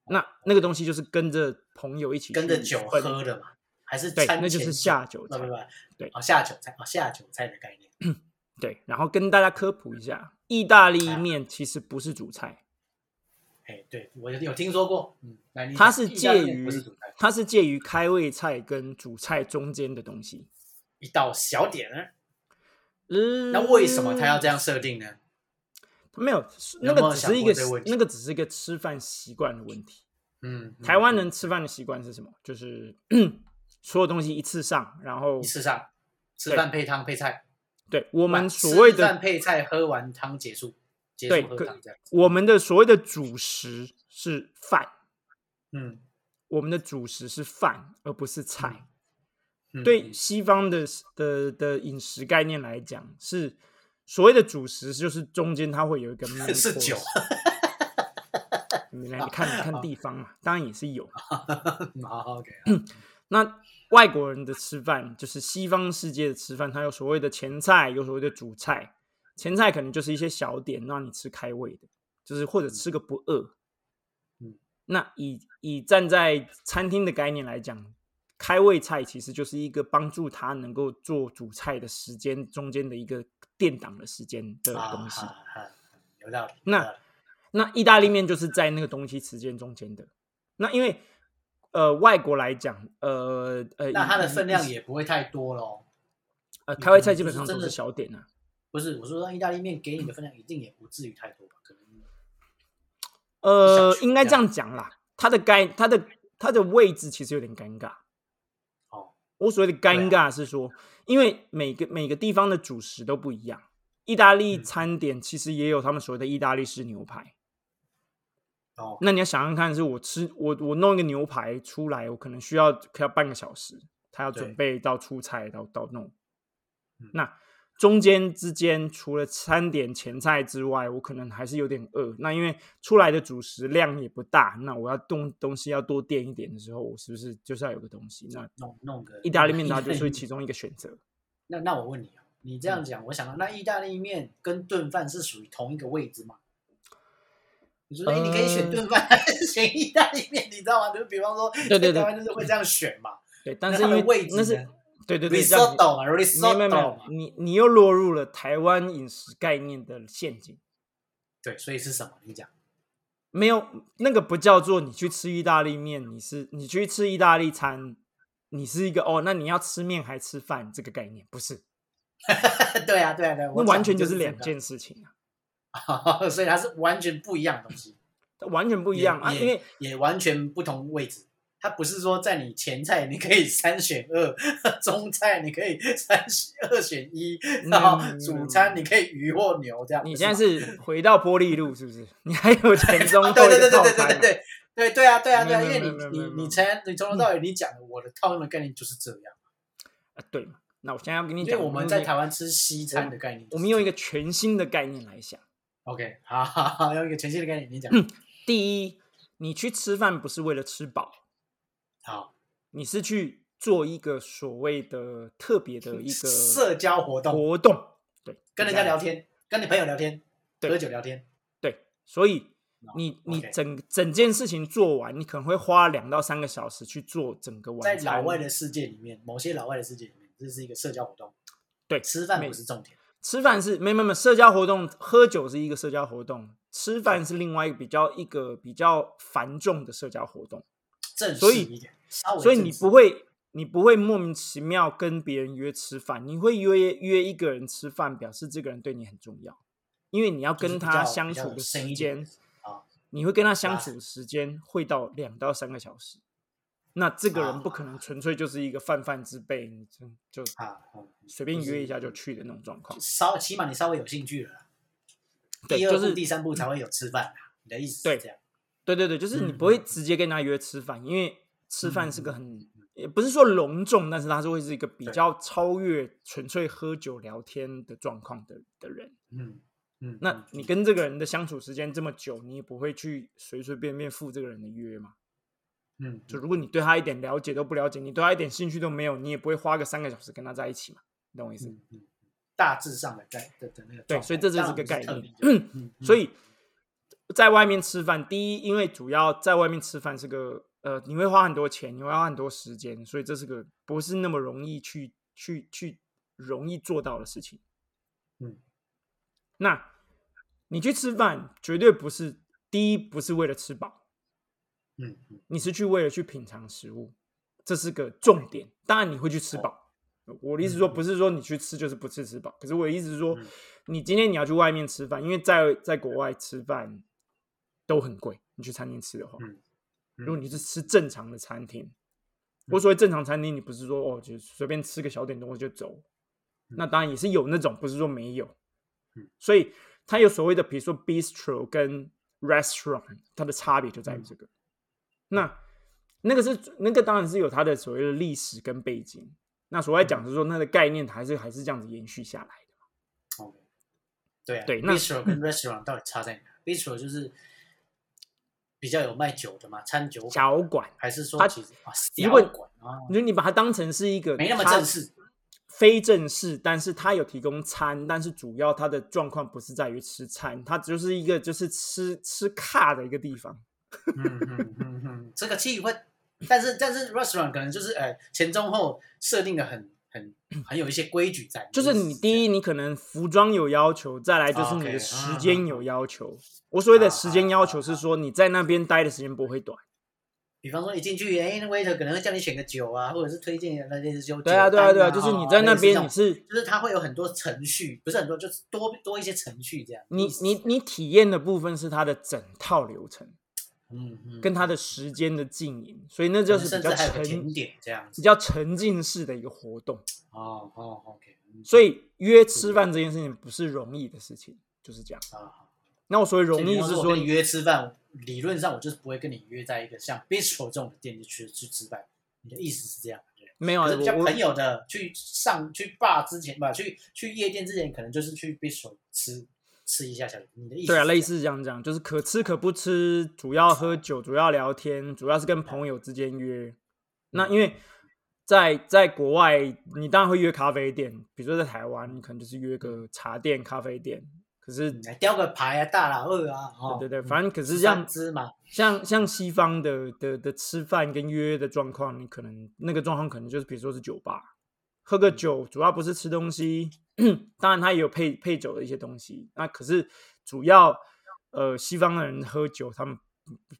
那那个东西就是跟着朋友一起跟着酒分喝的嘛，还是对，那就是下酒菜对哦，下酒菜，哦，下酒菜的概念。对，然后跟大家科普一下，意大利啊面其实不是主菜，哎，对我有有听说过，嗯，它是介于它是介于开胃菜跟主菜中间的东西。一道小点呢？嗯，那为什么它要这样设定呢？没有，那个只是一个那个只是一个吃饭习惯的问题。嗯，嗯台湾人吃饭的习惯是什么？就是 所有东西一次上，然后一次上吃饭配汤配菜，对我我们所谓的饭配菜喝完汤结束，结束喝对可汤这样。我们的所谓的主食是饭，嗯，我们的主食是饭，而不是菜。嗯对西方的的的饮食概念来讲，是所谓的主食，就是中间它会有一个 是酒。你来看看地方嘛，当然也是有。嗯 好，OK，那外国人的吃饭，就是西方世界的吃饭，它有所谓的前菜，有所谓的主菜。前菜可能就是一些小点，让你吃开胃的，就是或者吃个不饿。嗯，那以以站在餐厅的概念来讲，开胃菜其实就是一个帮助他能够做主菜的时间中间的一个垫档的时间的啊东西。啊啊有道理。那那意大利面就是在那个东西时间中间的。那因为呃外国来讲，呃呃，那它的以分量也不会太多咯。呃开胃菜基本上都是小点啊。不是，我说让意大利面给你的分量一定也不至于太多吧？可能呃应该这这样样讲啦，它的该它的它的位置其实有点尴尬。哦，我所谓的尴尬是说，因为每个每个地方的主食都不一样。意大利嗯餐点其实也有他们所谓的意大利式牛排。哦，那你要想想看，是我吃我我弄一个牛排出来，我可能需要可要半个小时，他要对准备到出菜到到弄。嗯那中间之间除了餐点前菜之外，我可能还是有点饿。那因为出来的主食量也不大，那我要动东西要多垫一点的时候，我是不是就是要有个东西？那弄弄个意大利面它就是其中一个选择。那那我问你啊，你这样讲，我想到那意大利面跟炖饭是属于同一个位置吗？你说，哎、你可以选呃炖饭还是 选意大利面？你知道吗？就比方说，对对对在台湾就是会这样选嘛。对，但是因为那是位置呢对对对，这样 risotto 嘛没有没有没，risotto 嘛，，你你又落入了台湾饮食概念的陷阱。对，所以是什么？你讲没有那个不叫做你去吃意大利面，你是你去吃意大利餐，你是一个哦，那你要吃面还吃饭这个概念不是，对啊，对啊，对啊，那完全就是两件事情啊，所以它是完全不一样的东西，它完全不不一样啊，因为也完全不同位置。它不是说在你前菜你可以三选二，中菜你可以三选二选一，然后嗯主餐你可以鱼或牛这样。你现在是回到玻璃路是不是？你还有 前中对对对对对对对对对对啊对啊对啊，因为你你你从你从头到尾你讲的我的套用的概念就是这样，啊，对嘛？那我现在要跟你讲，我们在台湾吃西餐的概念我们用一个全新的概念来想。OK 好好好，用一个全新的概念，你讲第一，你去吃饭不是为了吃饱，好，你是去做一个所谓的特别的一个社交活动活动，对，跟人家聊天，跟你朋友聊天，对喝酒聊天，对，所以哦你你整整件事情做完，你可能会花两到三个小时去做整个在晚餐。老外的世界里面，某些老外的世界里面，这是一个社交活动，对吃饭没不是重点，吃饭是没没没社交活动，喝酒是一个社交活动，吃饭是另外一个比较一个比较繁重的社交活动。正所以式一点，所以你不会，你不会莫名其妙跟别人约吃饭，你会约约一个人吃饭，表示这个人对你很重要，因为你要跟他相处的时间啊，你会跟他相啊处的时间会到两到三个小时。那这个啊人不可能纯粹就是一个泛泛之辈，你就就随便约一下就去的那种状况。稍起码你稍微有兴趣了，对，第二步、就是第三步才会有吃饭啦。你的意思对是这样？对对对，就是你嗯不会嗯直接跟他约吃饭，因为吃饭是个嗯很也不是说隆重，但是他是会是一个比对较超越纯粹喝酒聊天的状况的的人。嗯嗯，那嗯你跟这个人的相处时间这么久，你也不会去随随便便赴这个人的约嘛？嗯就如果你对他一点了解都不了解，你对他一点兴趣都没有，你也不会花个三个小时跟他在一起嘛？你懂我意思？大致上的概的的那个对所以这就是一个概念嗯嗯所以在外面吃饭，第一，因为主要在外面吃饭是个呃，你会花很多钱，你会花很多时间，所以这是个不是那么容易去去去容易做到的事情。嗯，那你去吃饭绝对不是第一，不是为了吃饱，嗯嗯。你是去为了去品尝食物，这是个重点。当然你会去吃哦饱，我的意思说嗯。不是说你去吃就是不吃吃饱，可是我的意思是说嗯，你今天你要去外面吃饭，因为在在国外吃饭都很贵，你去餐厅吃的话，嗯，如果你是吃正常的餐厅，我所谓正常餐厅，你不是说哦，就随便吃个小点东西就走，那当然也是有那种，不是说没有嗯。所以它有所谓的，比如说 bistro 跟 restaurant，它的差别就在于这个。那那个是那个当然是有它的所谓的历史跟背景。那所谓讲是说，那个概念还是还是这样子延续下来的。OK，对啊，对那 bistro 跟 restaurant 到底差在哪？bistro 就是比较有卖酒的嘛，餐酒馆小馆，还是说它其实啊小如果馆啊你把它当成是一个没那么正式，非正式，但是它有提供餐，但是主要它的状况不是在于吃餐，它就是一个就是吃吃卡的一个地方。嗯嗯嗯嗯，这个气氛，但是但是 restaurant 可能就是呃前中后设定的很很很有一些规矩在，就是你第一，你可能服装有要求，再来就是你的时间有要求。我所谓的时间要求啊是说你在那边待的时间不会短。比方说一进去，哎，那 waiter 可能会叫你选个酒啊，或者是推荐那类似酒，对啊，对啊，对啊，就是你哦在那边你是就是它会有很多程序，不是很多，就是多多一些程序这样。你你你体验的部分是它的整套流程嗯嗯，跟他的时间的经营，所以那就是比较沉点这样子。比较沉浸式的一个活动。哦哦，OK，嗯所以约吃饭这件事情不是容易的事情，就是这样。啊，那我所谓容易是说约吃饭，理论上我就是不会跟你约在一个像 bistro 这种的店去去吃饭。你的意思是这样？对。没有啊，可是比较我我朋友的去上去 bar 之前吧，去去夜店之前，可能就是去 bistro 吃吃一下下。你的意思？对啊，类。似这样讲，就是可吃可不吃，主要喝酒，主要聊天，主要是跟朋友之间约。那因为在在国外，你当然会约咖啡店，比如说在台湾，你可能就是约个茶店、咖啡店。可是，来雕个牌啊，大老二啊，哦，对对对，反正可是十这样三支嘛，像像西方的的的吃饭跟约的状况，你可能那个状况可能就是比如说是酒吧，喝个酒，主要不是吃东西，当然它也有配配酒的一些东西。那可是主要呃西方的人喝酒，他们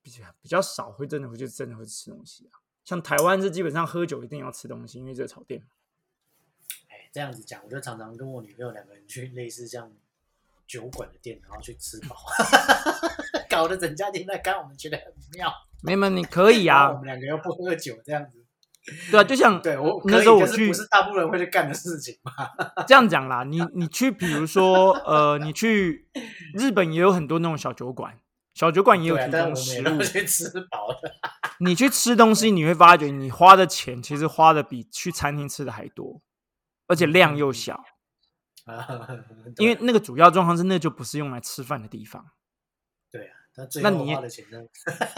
比较比较少会真的会就真的会吃东西啊。像台湾是基本上喝酒一定要吃东西，因为这个草店嘛。哎，这样子讲，我就常常跟我女朋友两个人去类似像酒馆的店，然后去吃饱，搞得整家店在看，我们觉得很妙。没门，你可以啊我，们两个又不喝酒，这样子。对啊，就像对我那时候我去是不是大部分人会去干的事情嘛？这样讲啦，你你去，比如说，呃，你去日本也有很多那种小酒馆，小酒馆也有提供食物。去吃饱了。你去吃东西，你会发觉你花的钱其实花的比去餐厅吃的还多，而且量又小。啊，因为那个主要状况是，那就不是用来吃饭的地方。对啊，那你后花的钱呢？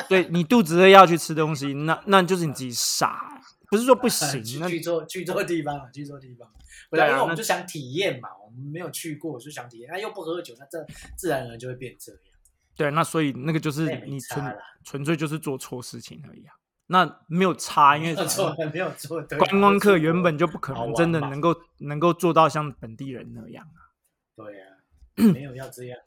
对你肚子饿要去吃东西，那那就是你自己傻。不是说不 行，去做去错去错地方了，去错地方对啊因为我们就想体验嘛，我们没有去过，就想体验，那又不喝酒，那这自然而然就会变这样。对，那所以那个就是你纯纯粹就是做错事情而已啊。那没有差，因为 没有错，没有错。对啊观光客原本就不可能真的能够能够做到像本地人那样啊。对啊，没有要这样。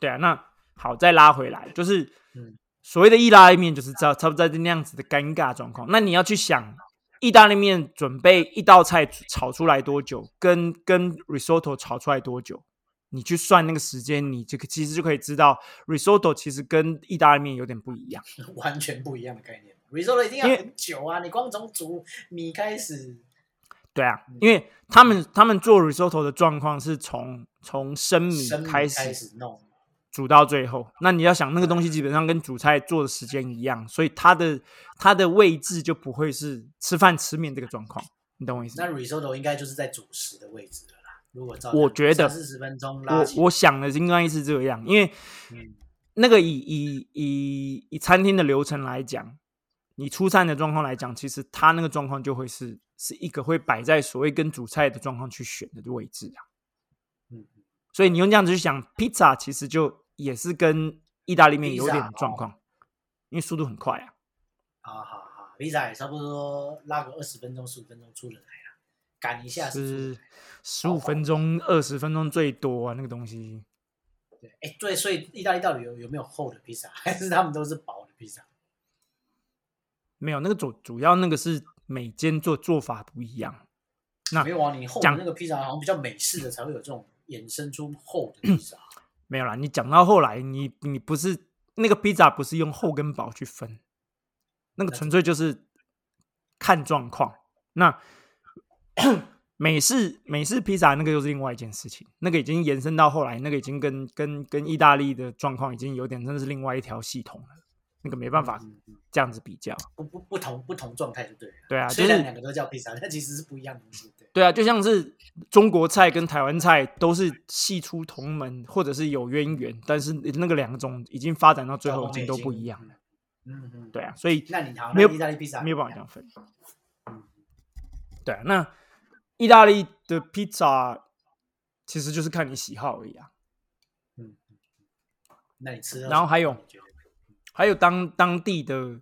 对啊，那好，再拉回来，就是嗯所谓的一拉一面，就是差差不多在那样子的尴尬状况。那你要去想，意大利面准备一道菜炒出来多久，跟跟 risotto 炒出来多久，你去算那个时间，你这个其实就可以知道 risotto 其实跟意大利面有点不一样。完全不一样的概念。risotto 一定要很久啊，你光从煮米开始，对啊，因为他们他们做 risotto 的状况是从从生米开开始始弄，煮到最后，那你要想那个东西基本上跟煮菜做的时间一样，所以它的它的位置就不会是吃饭吃面这个状况，你懂我意思吗？那 risotto 应该就是在主食的位置了啦。如果照我觉得四十分钟拉我，我想的应该是这样，因为嗯那个以以以以餐厅的流程来讲，你出餐的状况来讲，其实它那个状况就会是是一个会摆在所谓跟主菜的状况去选的位置啊。嗯，所以你用这样子去想，披萨其实就也是跟意大利面有点状况，因为速度很快啊。好好好，pizza 也差不多拉个二十分钟、十五分钟出得来了，赶一下是。十五分钟、二十分钟最多啊，那个东西。对，哎，对，所以意大利到底有有没有厚的披萨，还是他们都是薄的披萨？没有那个主主要那个是每间做做法不一样。那没有啊，你厚的讲那个披萨好像比较美式的才会有这种衍生出厚的披萨。没有啦，你讲到后来，你你不是那个披萨不是用厚跟薄去分，那个纯粹就是看状况。那 美式美式披萨那个又是另外一件事情，那个已经延伸到后来，那个已经跟跟跟意大利的状况已经有点真的是另外一条系统了，那个没办法这样子比较。不不不同不同状态就对了。对啊，就虽然是两个都叫披萨，但其实是不一样的东西。对，啊，就像是中国菜跟台湾菜都是系出同门，或者是有渊源，但是那个两种已经发展到最后已经都不一样了。。嗯嗯，对啊，所以那你好，没有那意大利披萨没有办法这样分。嗯对啊，那意大利的披萨其实就是看你喜好而已啊。嗯，嗯那你吃然后还有还有当当地的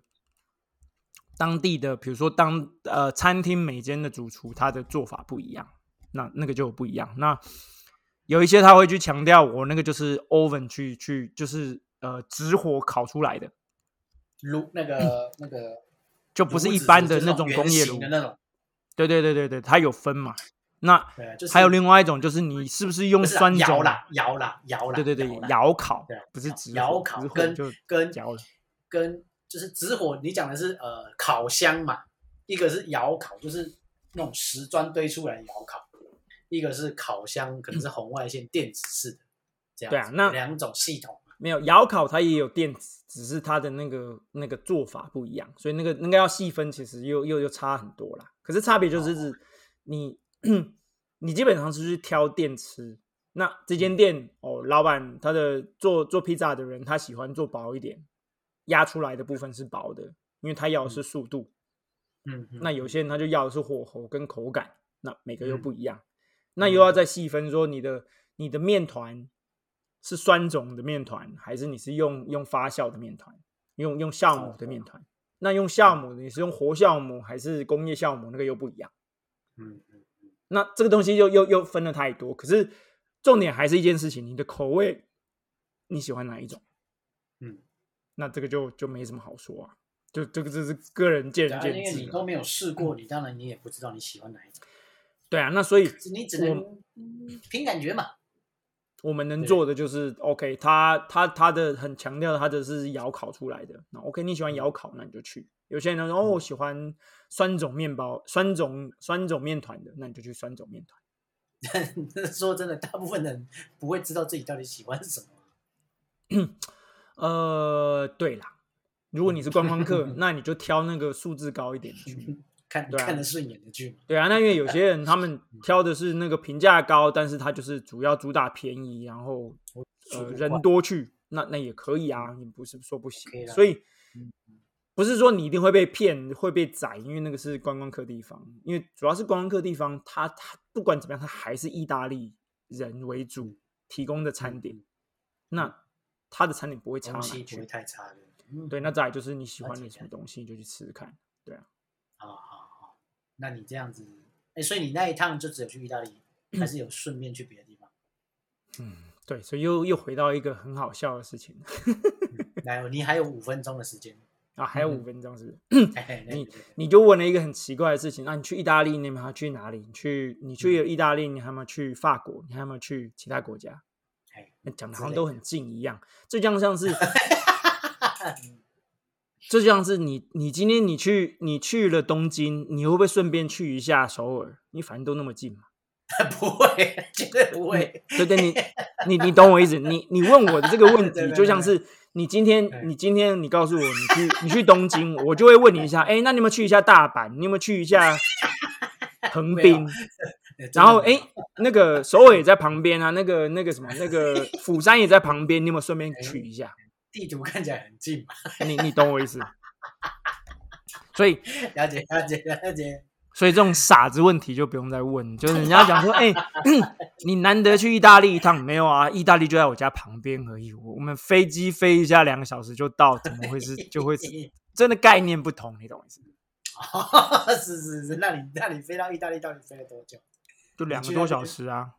当地的，比如说当呃餐厅每间的主厨他的做法不一样，那那个就不一样。那有一些他会去强调我那个就是 oven 去去就是呃直火烤出来的，炉那个那个 就不是一般的那种工业炉的。那种，对对对对对，它有分嘛。那还有另外一种就是你是不是用酸种？窑啦，窑啦，窑啦，对对对，窑烤不是直窑火，烤跟直火就跟窑了。跟就是直火，你讲的是呃烤箱嘛，一个是窑烤，就是那种石砖堆出来的窑烤，一个是烤箱，可能是红外线电子式的，这样对啊那两种系统。没有窑烤，它也有电子，只是它的那个那个做法不一样，所以那个那个要细分，其实又又又差很多啦。可是差别就是指你 你基本上是去挑电池。那这间店哦，老板他的做做披萨的人，他喜欢做薄一点，压出来的部分是薄的，因为他要的是速度。嗯，嗯那有些人他就要的是火候跟口感，那每个又嗯不一样。那又要再细分说你的你的面团是酸种的面团，还是你是用用发酵的面团，用用酵母的面团？那用酵母你是用活酵母还是工业酵母？那个又不一样。嗯嗯那这个东西又又又分了太多。可是重点还是一件事情，你的口味你喜欢哪一种？嗯，那这个就就没什么好说啊。就这个这是个人见仁见智了因为你都没有试过，你当然你也不知道你喜欢哪一种，对啊，那所以你只能嗯凭感觉嘛。我们能做的就是 OK，他他他的很强调他的是窑烤出来的，那 OK 你喜欢窑烤，那你就去。有些人说哦，我喜欢酸种面包、酸种酸种面团的，那你就去酸种面团。说真的，大部分人不会知道自己到底喜欢什么。呃，对啦，如果你是观光客，那你就挑那个素质高一点的去。看对啊看得顺眼的剧。对啊，那因为有些人他们 挑的是那个评价高，但是他就是主要主打便宜，然后呃人多去，那那也可以啊，也不是说不行所以嗯不是说你一定会被骗、会被宰，因为那个是观光客地方。因为主要是观光客地方，它它不管怎么样，它还是意大利人为主提供的餐点，那它的餐点不会差到哪去东西不会。太差的。嗯对，那再来就是你喜欢的什么东西，你就去吃吃看。对啊，好好好，那你这样子，哎，所以你那一趟就只有去意大利，还是有顺便去别的地方？嗯，对，所以又又回到一个很好笑的事情 来，你还有五分钟的时间。啊，还有嗯五分钟是不是？你你就问了一个很奇怪的事情，那、你去意大利，你们还去哪里？你去你去意大利，你还有没有去法国？你还有没有去其他国家？讲的好像都很近一样，这就像像是嗯这就像是你你今天你去你去了东京，你会不会顺便去一下首尔？你反正都那么近嘛。不会，绝对不会。对对，你你你懂我意思？你你问我的这个问 题，就像是你今天你今天你告诉我你去你去东京，我就会问你一下，哎，那你有没有去一下大阪？你有没有去一下横滨？哎然后哎那个首尔也在旁边啊，那个那个什么，那个 釜山也在旁边，你有没有顺便去一下？地图看起来很近嘛，你你懂我意思？所以了解了解了解。所以这种傻子问题就不用再问，就是人家讲说，哎、你难得去意大利一趟，没有啊？意大利就在我家旁边而已，我我们飞机飞一下两个小时就到，怎么会是就会是 真的概念不同？你懂我意思？是是是，那你那你飞到意大利到底飞了多久？就两个多小时啊，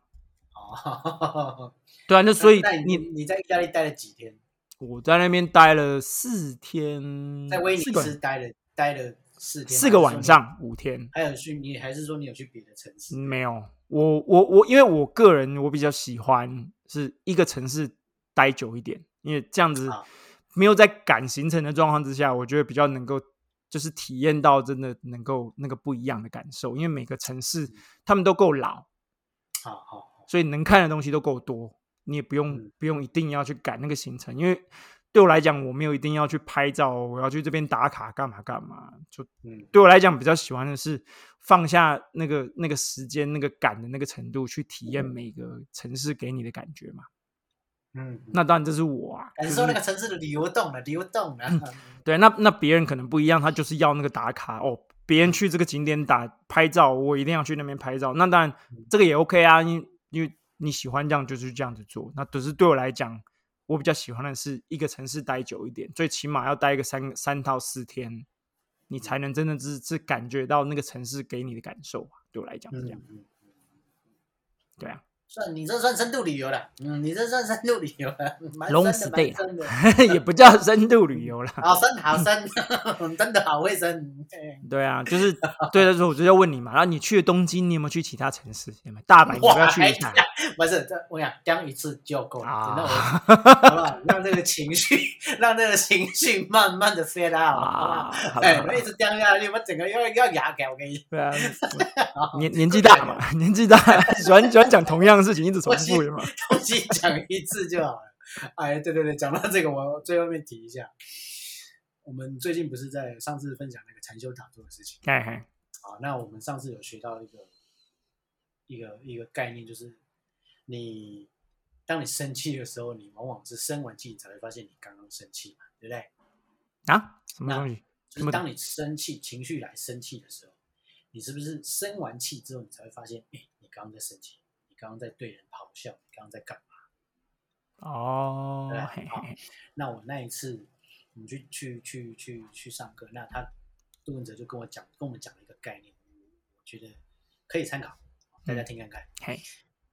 哦，对啊，那所以那你你你在意大利待了几天？我在那边待了四天，在威尼斯待了待了四天，四个晚上五天，还有去你还是说你有去别的城市？没有，我我我，因为我个人我比较喜欢是一个城市待久一点，因为这样子啊没有在赶行程的状况之下，我觉得比较能够就是体验到真的能够那个不一样的感受，因为每个城市他们都够老，好好好，所以能看的东西都够多，你也不用、嗯。不用一定要去赶那个行程，因为对我来讲，我没有一定要去拍照，我要去这边打卡干嘛干嘛，就嗯，对我来讲比较喜欢的是放下那个那个时间、那个赶的那个程度，去体验每个城市给你的感觉嘛。嗯，那当然这是我啊，感就是受那个城市的流动了，流动了。对，那那别人可能不一样，他就是要那个打卡哦。别人去这个景点打拍照，我一定要去那边拍照。那当然这个也 OK 啊，因因为你喜欢这样，就是这样子做。那只是对我来讲，我比较喜欢的是一个城市待久一点，最起码要待个三三到四天，你才能真的是是感觉到那个城市给你的感受啊。对我来讲是这样，嗯，对啊。算你这算深度旅游了，嗯，你这算深度旅游了，蛮 Long，stay 也不叫深度旅游了。好 深好深，真的好会深。对啊，就是对的时候我就要问你嘛，然后你去了东京，你有没有去其他城市？有没有大阪？你要去一下？不是，这我想讲一次就够了，啊那我好不好？让这个情绪，让这个情绪慢慢的 fade out，好不啊，好？哎，我一直讲下去，我整个要要牙改，我跟你对啊，讲，年年纪大嘛，年纪大，喜欢喜欢讲同样的事情，一直重复。东西讲一次就好了。哎，对对对，讲到这个，我最后面提一下，我们最近不是在上次分享那个禅修打坐的事情哎哎，好？那我们上次有学到一个一个一个概念，就是你当你生气的时候，你往往是生完气，你才会发现你刚刚生气嘛，对不对？啊，什么东西？就是当你生气、情绪来生气的时候，你是不是生完气之后，你才会发现，哎，你刚刚在生气，你刚刚在对人咆哮，你刚刚在干嘛？哦那我那一次，我们去去去去去上课，那他杜文哲就跟我讲，跟我们讲了一个概念，我觉得可以参考，大家听看看。嘿，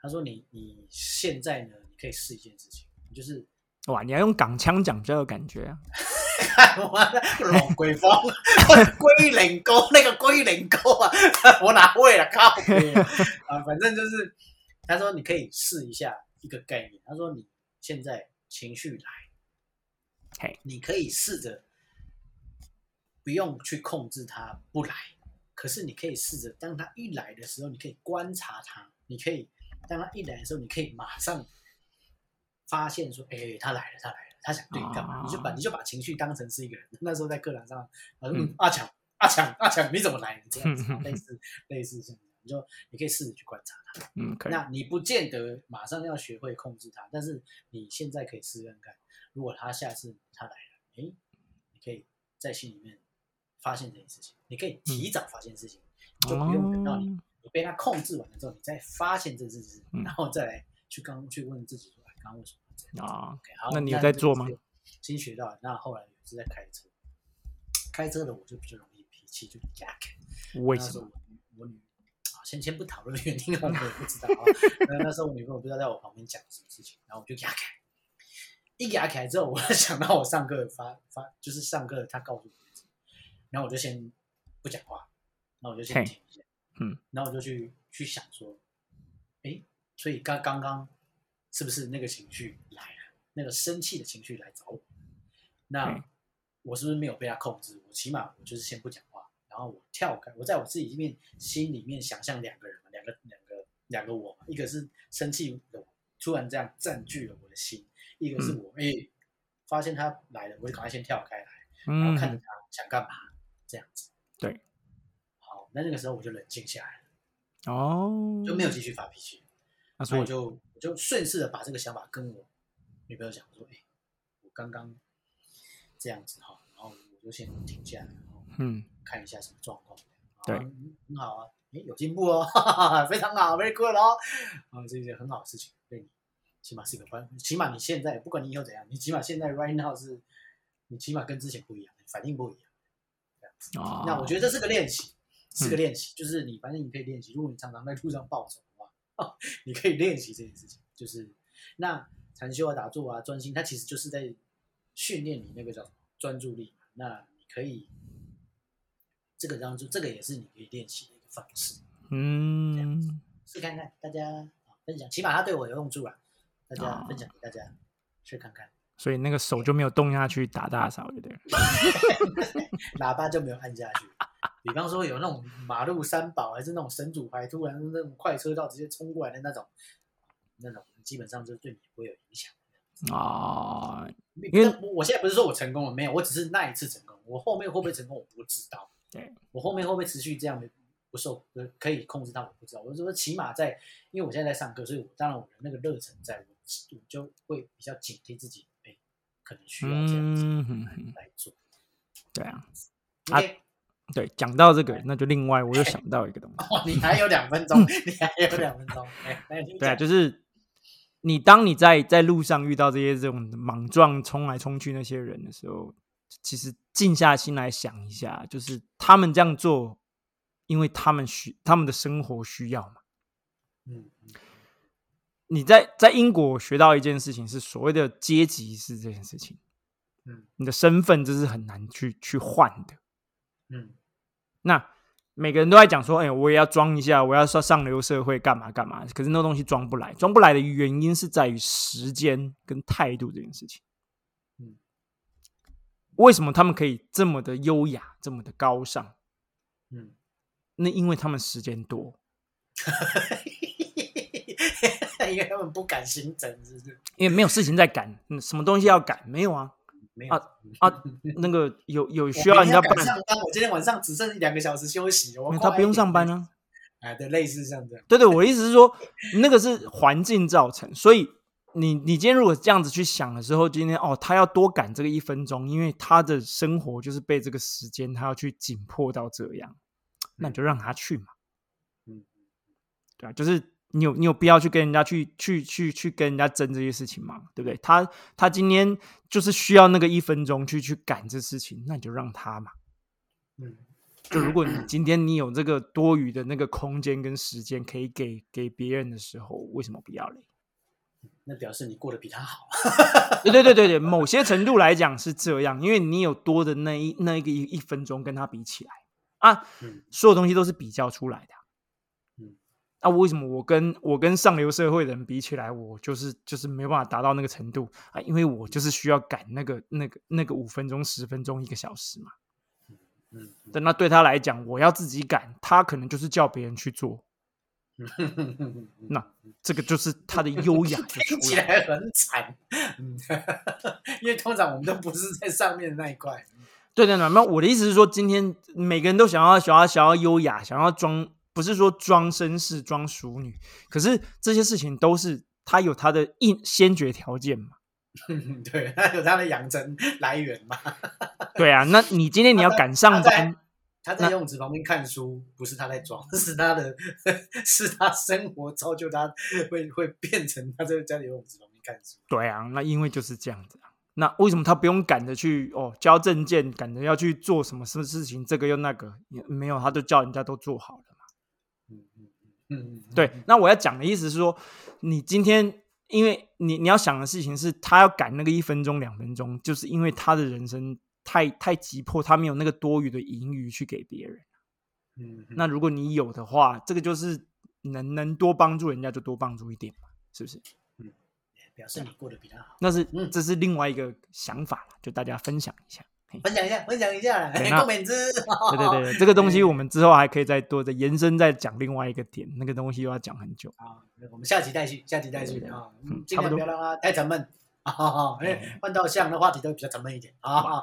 他说你你现在呢，你可以试一件事情，你就是哇，你要用港腔讲这个感觉啊。看龙龟峰龟苓膏那个龟苓膏啊，我哪会啊？靠！啊，反正就是他说你可以试一下一个概念。他说你现在情绪来，嘿，你可以试着不用去控制它不来，可是你可以试着当它一来的时候，你可以观察它，你可以当它一来的时候，你可以马上发现说，哎，他来了，他来了。他想对你干嘛？啊你就把你就把情绪当成是一个人。那时候在课堂上，嗯嗯、阿强阿强阿强，你怎么来？这样子嗯 类似类似这样，你就你可以试着去观察他。嗯，那你不见得马上要学会控制它，但是你现在可以试看看，如果他下次他来了，诶，你可以在心里面发现这件事情，你可以提早发现事情，就不用等到你你被他控制完了之后，你再发现这件事情，然后再来去刚去问自己说，哎，刚刚为什么这样？啊 OK，好，那你有在做吗新学到的，那后来有一次在开车，开车的我就比较容易脾气就压开。为什么？我女先先不讨论原因，我们也不知道啊。那那时候我女朋友不知道在我旁边讲什么事情，然后我就压开。一压开之后，我想到我上课发发，就是上课他告诉我，然后我就先不讲话，然后我就先停一下，嗯，然后我就去去想说，诶，所以刚刚刚是不是那个情绪来了，那个生气的情绪来找我？那我是不是没有被他控制？我起码我就是先不讲话，然后我跳开，我在我自己里面心里面想象两个人嘛，两个两个两个我嘛，一个是生气的我，突然这样占据了我的心，一个是我诶、发现他来了，我就赶快先跳开来，然后看着嗯，他想干嘛这样子。对，好，那那个时候我就冷静下来了，哦，就没有继续发脾气。那所以所以我就我就顺势的把这个想法跟我女朋友讲，我说：“哎、我刚刚这样子哈，然后我就先停下来，然后嗯，看一下什么状况。对很好啊，哎、有进步哦，哈哈哈，非常好，very good 哦，啊，这是一件很好的事情，对你起码是一个关，起码你现在不管你以后怎样，你起码现在 right now 是，你起码跟之前不一样，反应不一样。这样子哦，那我觉得这是个练习，是嗯个练习，就是你反正你可以练习。如果你常常在路上暴走的话，你可以练习这件事情。就是那禅修啊、打坐啊、专心，它其实就是在训练你那个叫什么专注力。那你可以这个当中，这个也是你可以练习的一个方式，嗯，试看看，大家啊分享，起码它对我有用处啦，大家哦分享给大家去看看。所以那个手就没有动下去打大扫，对不对？喇叭就没有按下去。比方说有那种马路三宝，还是那种神主牌，突然那种快车道直接冲过来的那种，那种基本上就对你不会有影响。啊，因为我我现在不是说我成功了，没有，我只是那一次成功，我后面会不会成功我不知道。对，我后面会不会持续这样的不受呃可以控制到，我不知道。我就说起码在，因为我现在在上课，所以我当然我的那个热忱在，我我就会比较警惕自己，哎，可能需要这样子来做。对啊，啊对，讲到这个，那就另外我又想到一个东西，哦，你还有两分钟，你还有两分钟，对啊，讲就是你当你在在路上遇到这些这种莽撞冲来冲去那些人的时候，其实静下心来想一下，就是他们这样做，因为他们需他们的生活需要嘛。嗯嗯你在在英国学到一件事情是所谓的阶级是这件事情，嗯你的身份这是很难去去换的。嗯那每个人都在讲说，哎、我也要装一下，我要上上流社会干嘛干嘛。可是那东西装不来，装不来的原因是在于时间跟态度这件事情。嗯为什么他们可以这么的优雅，这么的高尚？嗯，那因为他们时间多，因为他们不敢新增，是不是？因为没有事情在赶，嗯什么东西要赶？没有啊没有啊啊！那个有有需要人家上班，我今天晚上只剩两个小时休息，我他不用上班啊。啊。哎，对，类似像这样。对对，我的意思是说，那个是环境造成，所以你你今天如果这样子去想的时候，今天哦，他要多赶这个一分钟，因为他的生活就是被这个时间他要去紧迫到这样，那你就让他去嘛，嗯对啊，就是你有你有必要去跟人家去去去去跟人家争这些事情嘛？对不对？他他今天就是需要那个一分钟去去赶这事情，那你就让他嘛。嗯就如果你今天你有这个多余的那个空间跟时间可以给给别人的时候，为什么不要嘞？那表示你过得比他好。对对对对对，某些程度来讲是这样，因为你有多的那一那一个一一分钟跟他比起来啊，嗯所有东西都是比较出来的啊。嗯啊，为什么我跟我跟上流社会的人比起来，我就是就是没办法达到那个程度啊？因为我就是需要赶那个那个那个五分钟、十分钟、一个小时嘛。嗯但那对他来讲，我要自己赶，他可能就是叫别人去做，嗯，那这个就是他的优雅 听。起来很惨。嗯，因为通常我们都不是在上面的那一块。对对对，那我的意思是说，今天每个人都想要想要想要优雅，想要装，不是说装绅士、装淑女，可是这些事情都是他有他的硬先决条件嘛。对，他有他的养成来源嘛。对啊，那你今天你要赶上班，他在游泳池旁边看书，不是他在装，是他的，是他生活造就他会会变成他在在游泳池旁边看书。对啊，那因为就是这样子啊。那为什么他不用赶着去哦交证件，赶着要去做什么什么事情？这个又那个，没有，他就叫人家都做好了嘛。嗯嗯嗯嗯，对。那我要讲的意思是说，你今天。因为你你要想的事情是他要赶那个一分钟两分钟，就是因为他的人生太太急迫，他没有那个多余的盈余去给别人。嗯，那如果你有的话，这个就是能能多帮助人家就多帮助一点嘛，是不是？嗯，表示你过得比他好。那是，这是另外一个想法就大家分享一下。分享一下，分享一下，共勉之。对对对，这个东西我们之后还可以再多的延伸，再讲另外一个点，那个东西又要讲很久。啊，我们下集再续，下集再续啊，尽量不要让它太沉闷。啊，哎，换到像的话题都比较沉闷一点啊，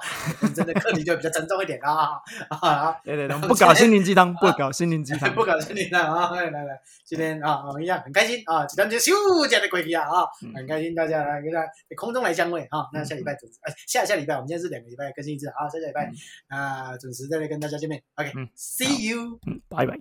真的课题就比较沉重一点啊 啊！对对对，不搞心灵鸡汤，不搞心灵鸡汤，不搞心灵鸡汤啊！来来来，今天啊，我们一样很开心啊，今天就咻这样的轨迹啊啊，很开心大家来跟大家空中来相会啊！那下礼拜准时，哎，下下礼拜我们今天是两个礼拜更新一次啊，下下礼拜啊准时再来跟大家见面，OK，See you，拜拜。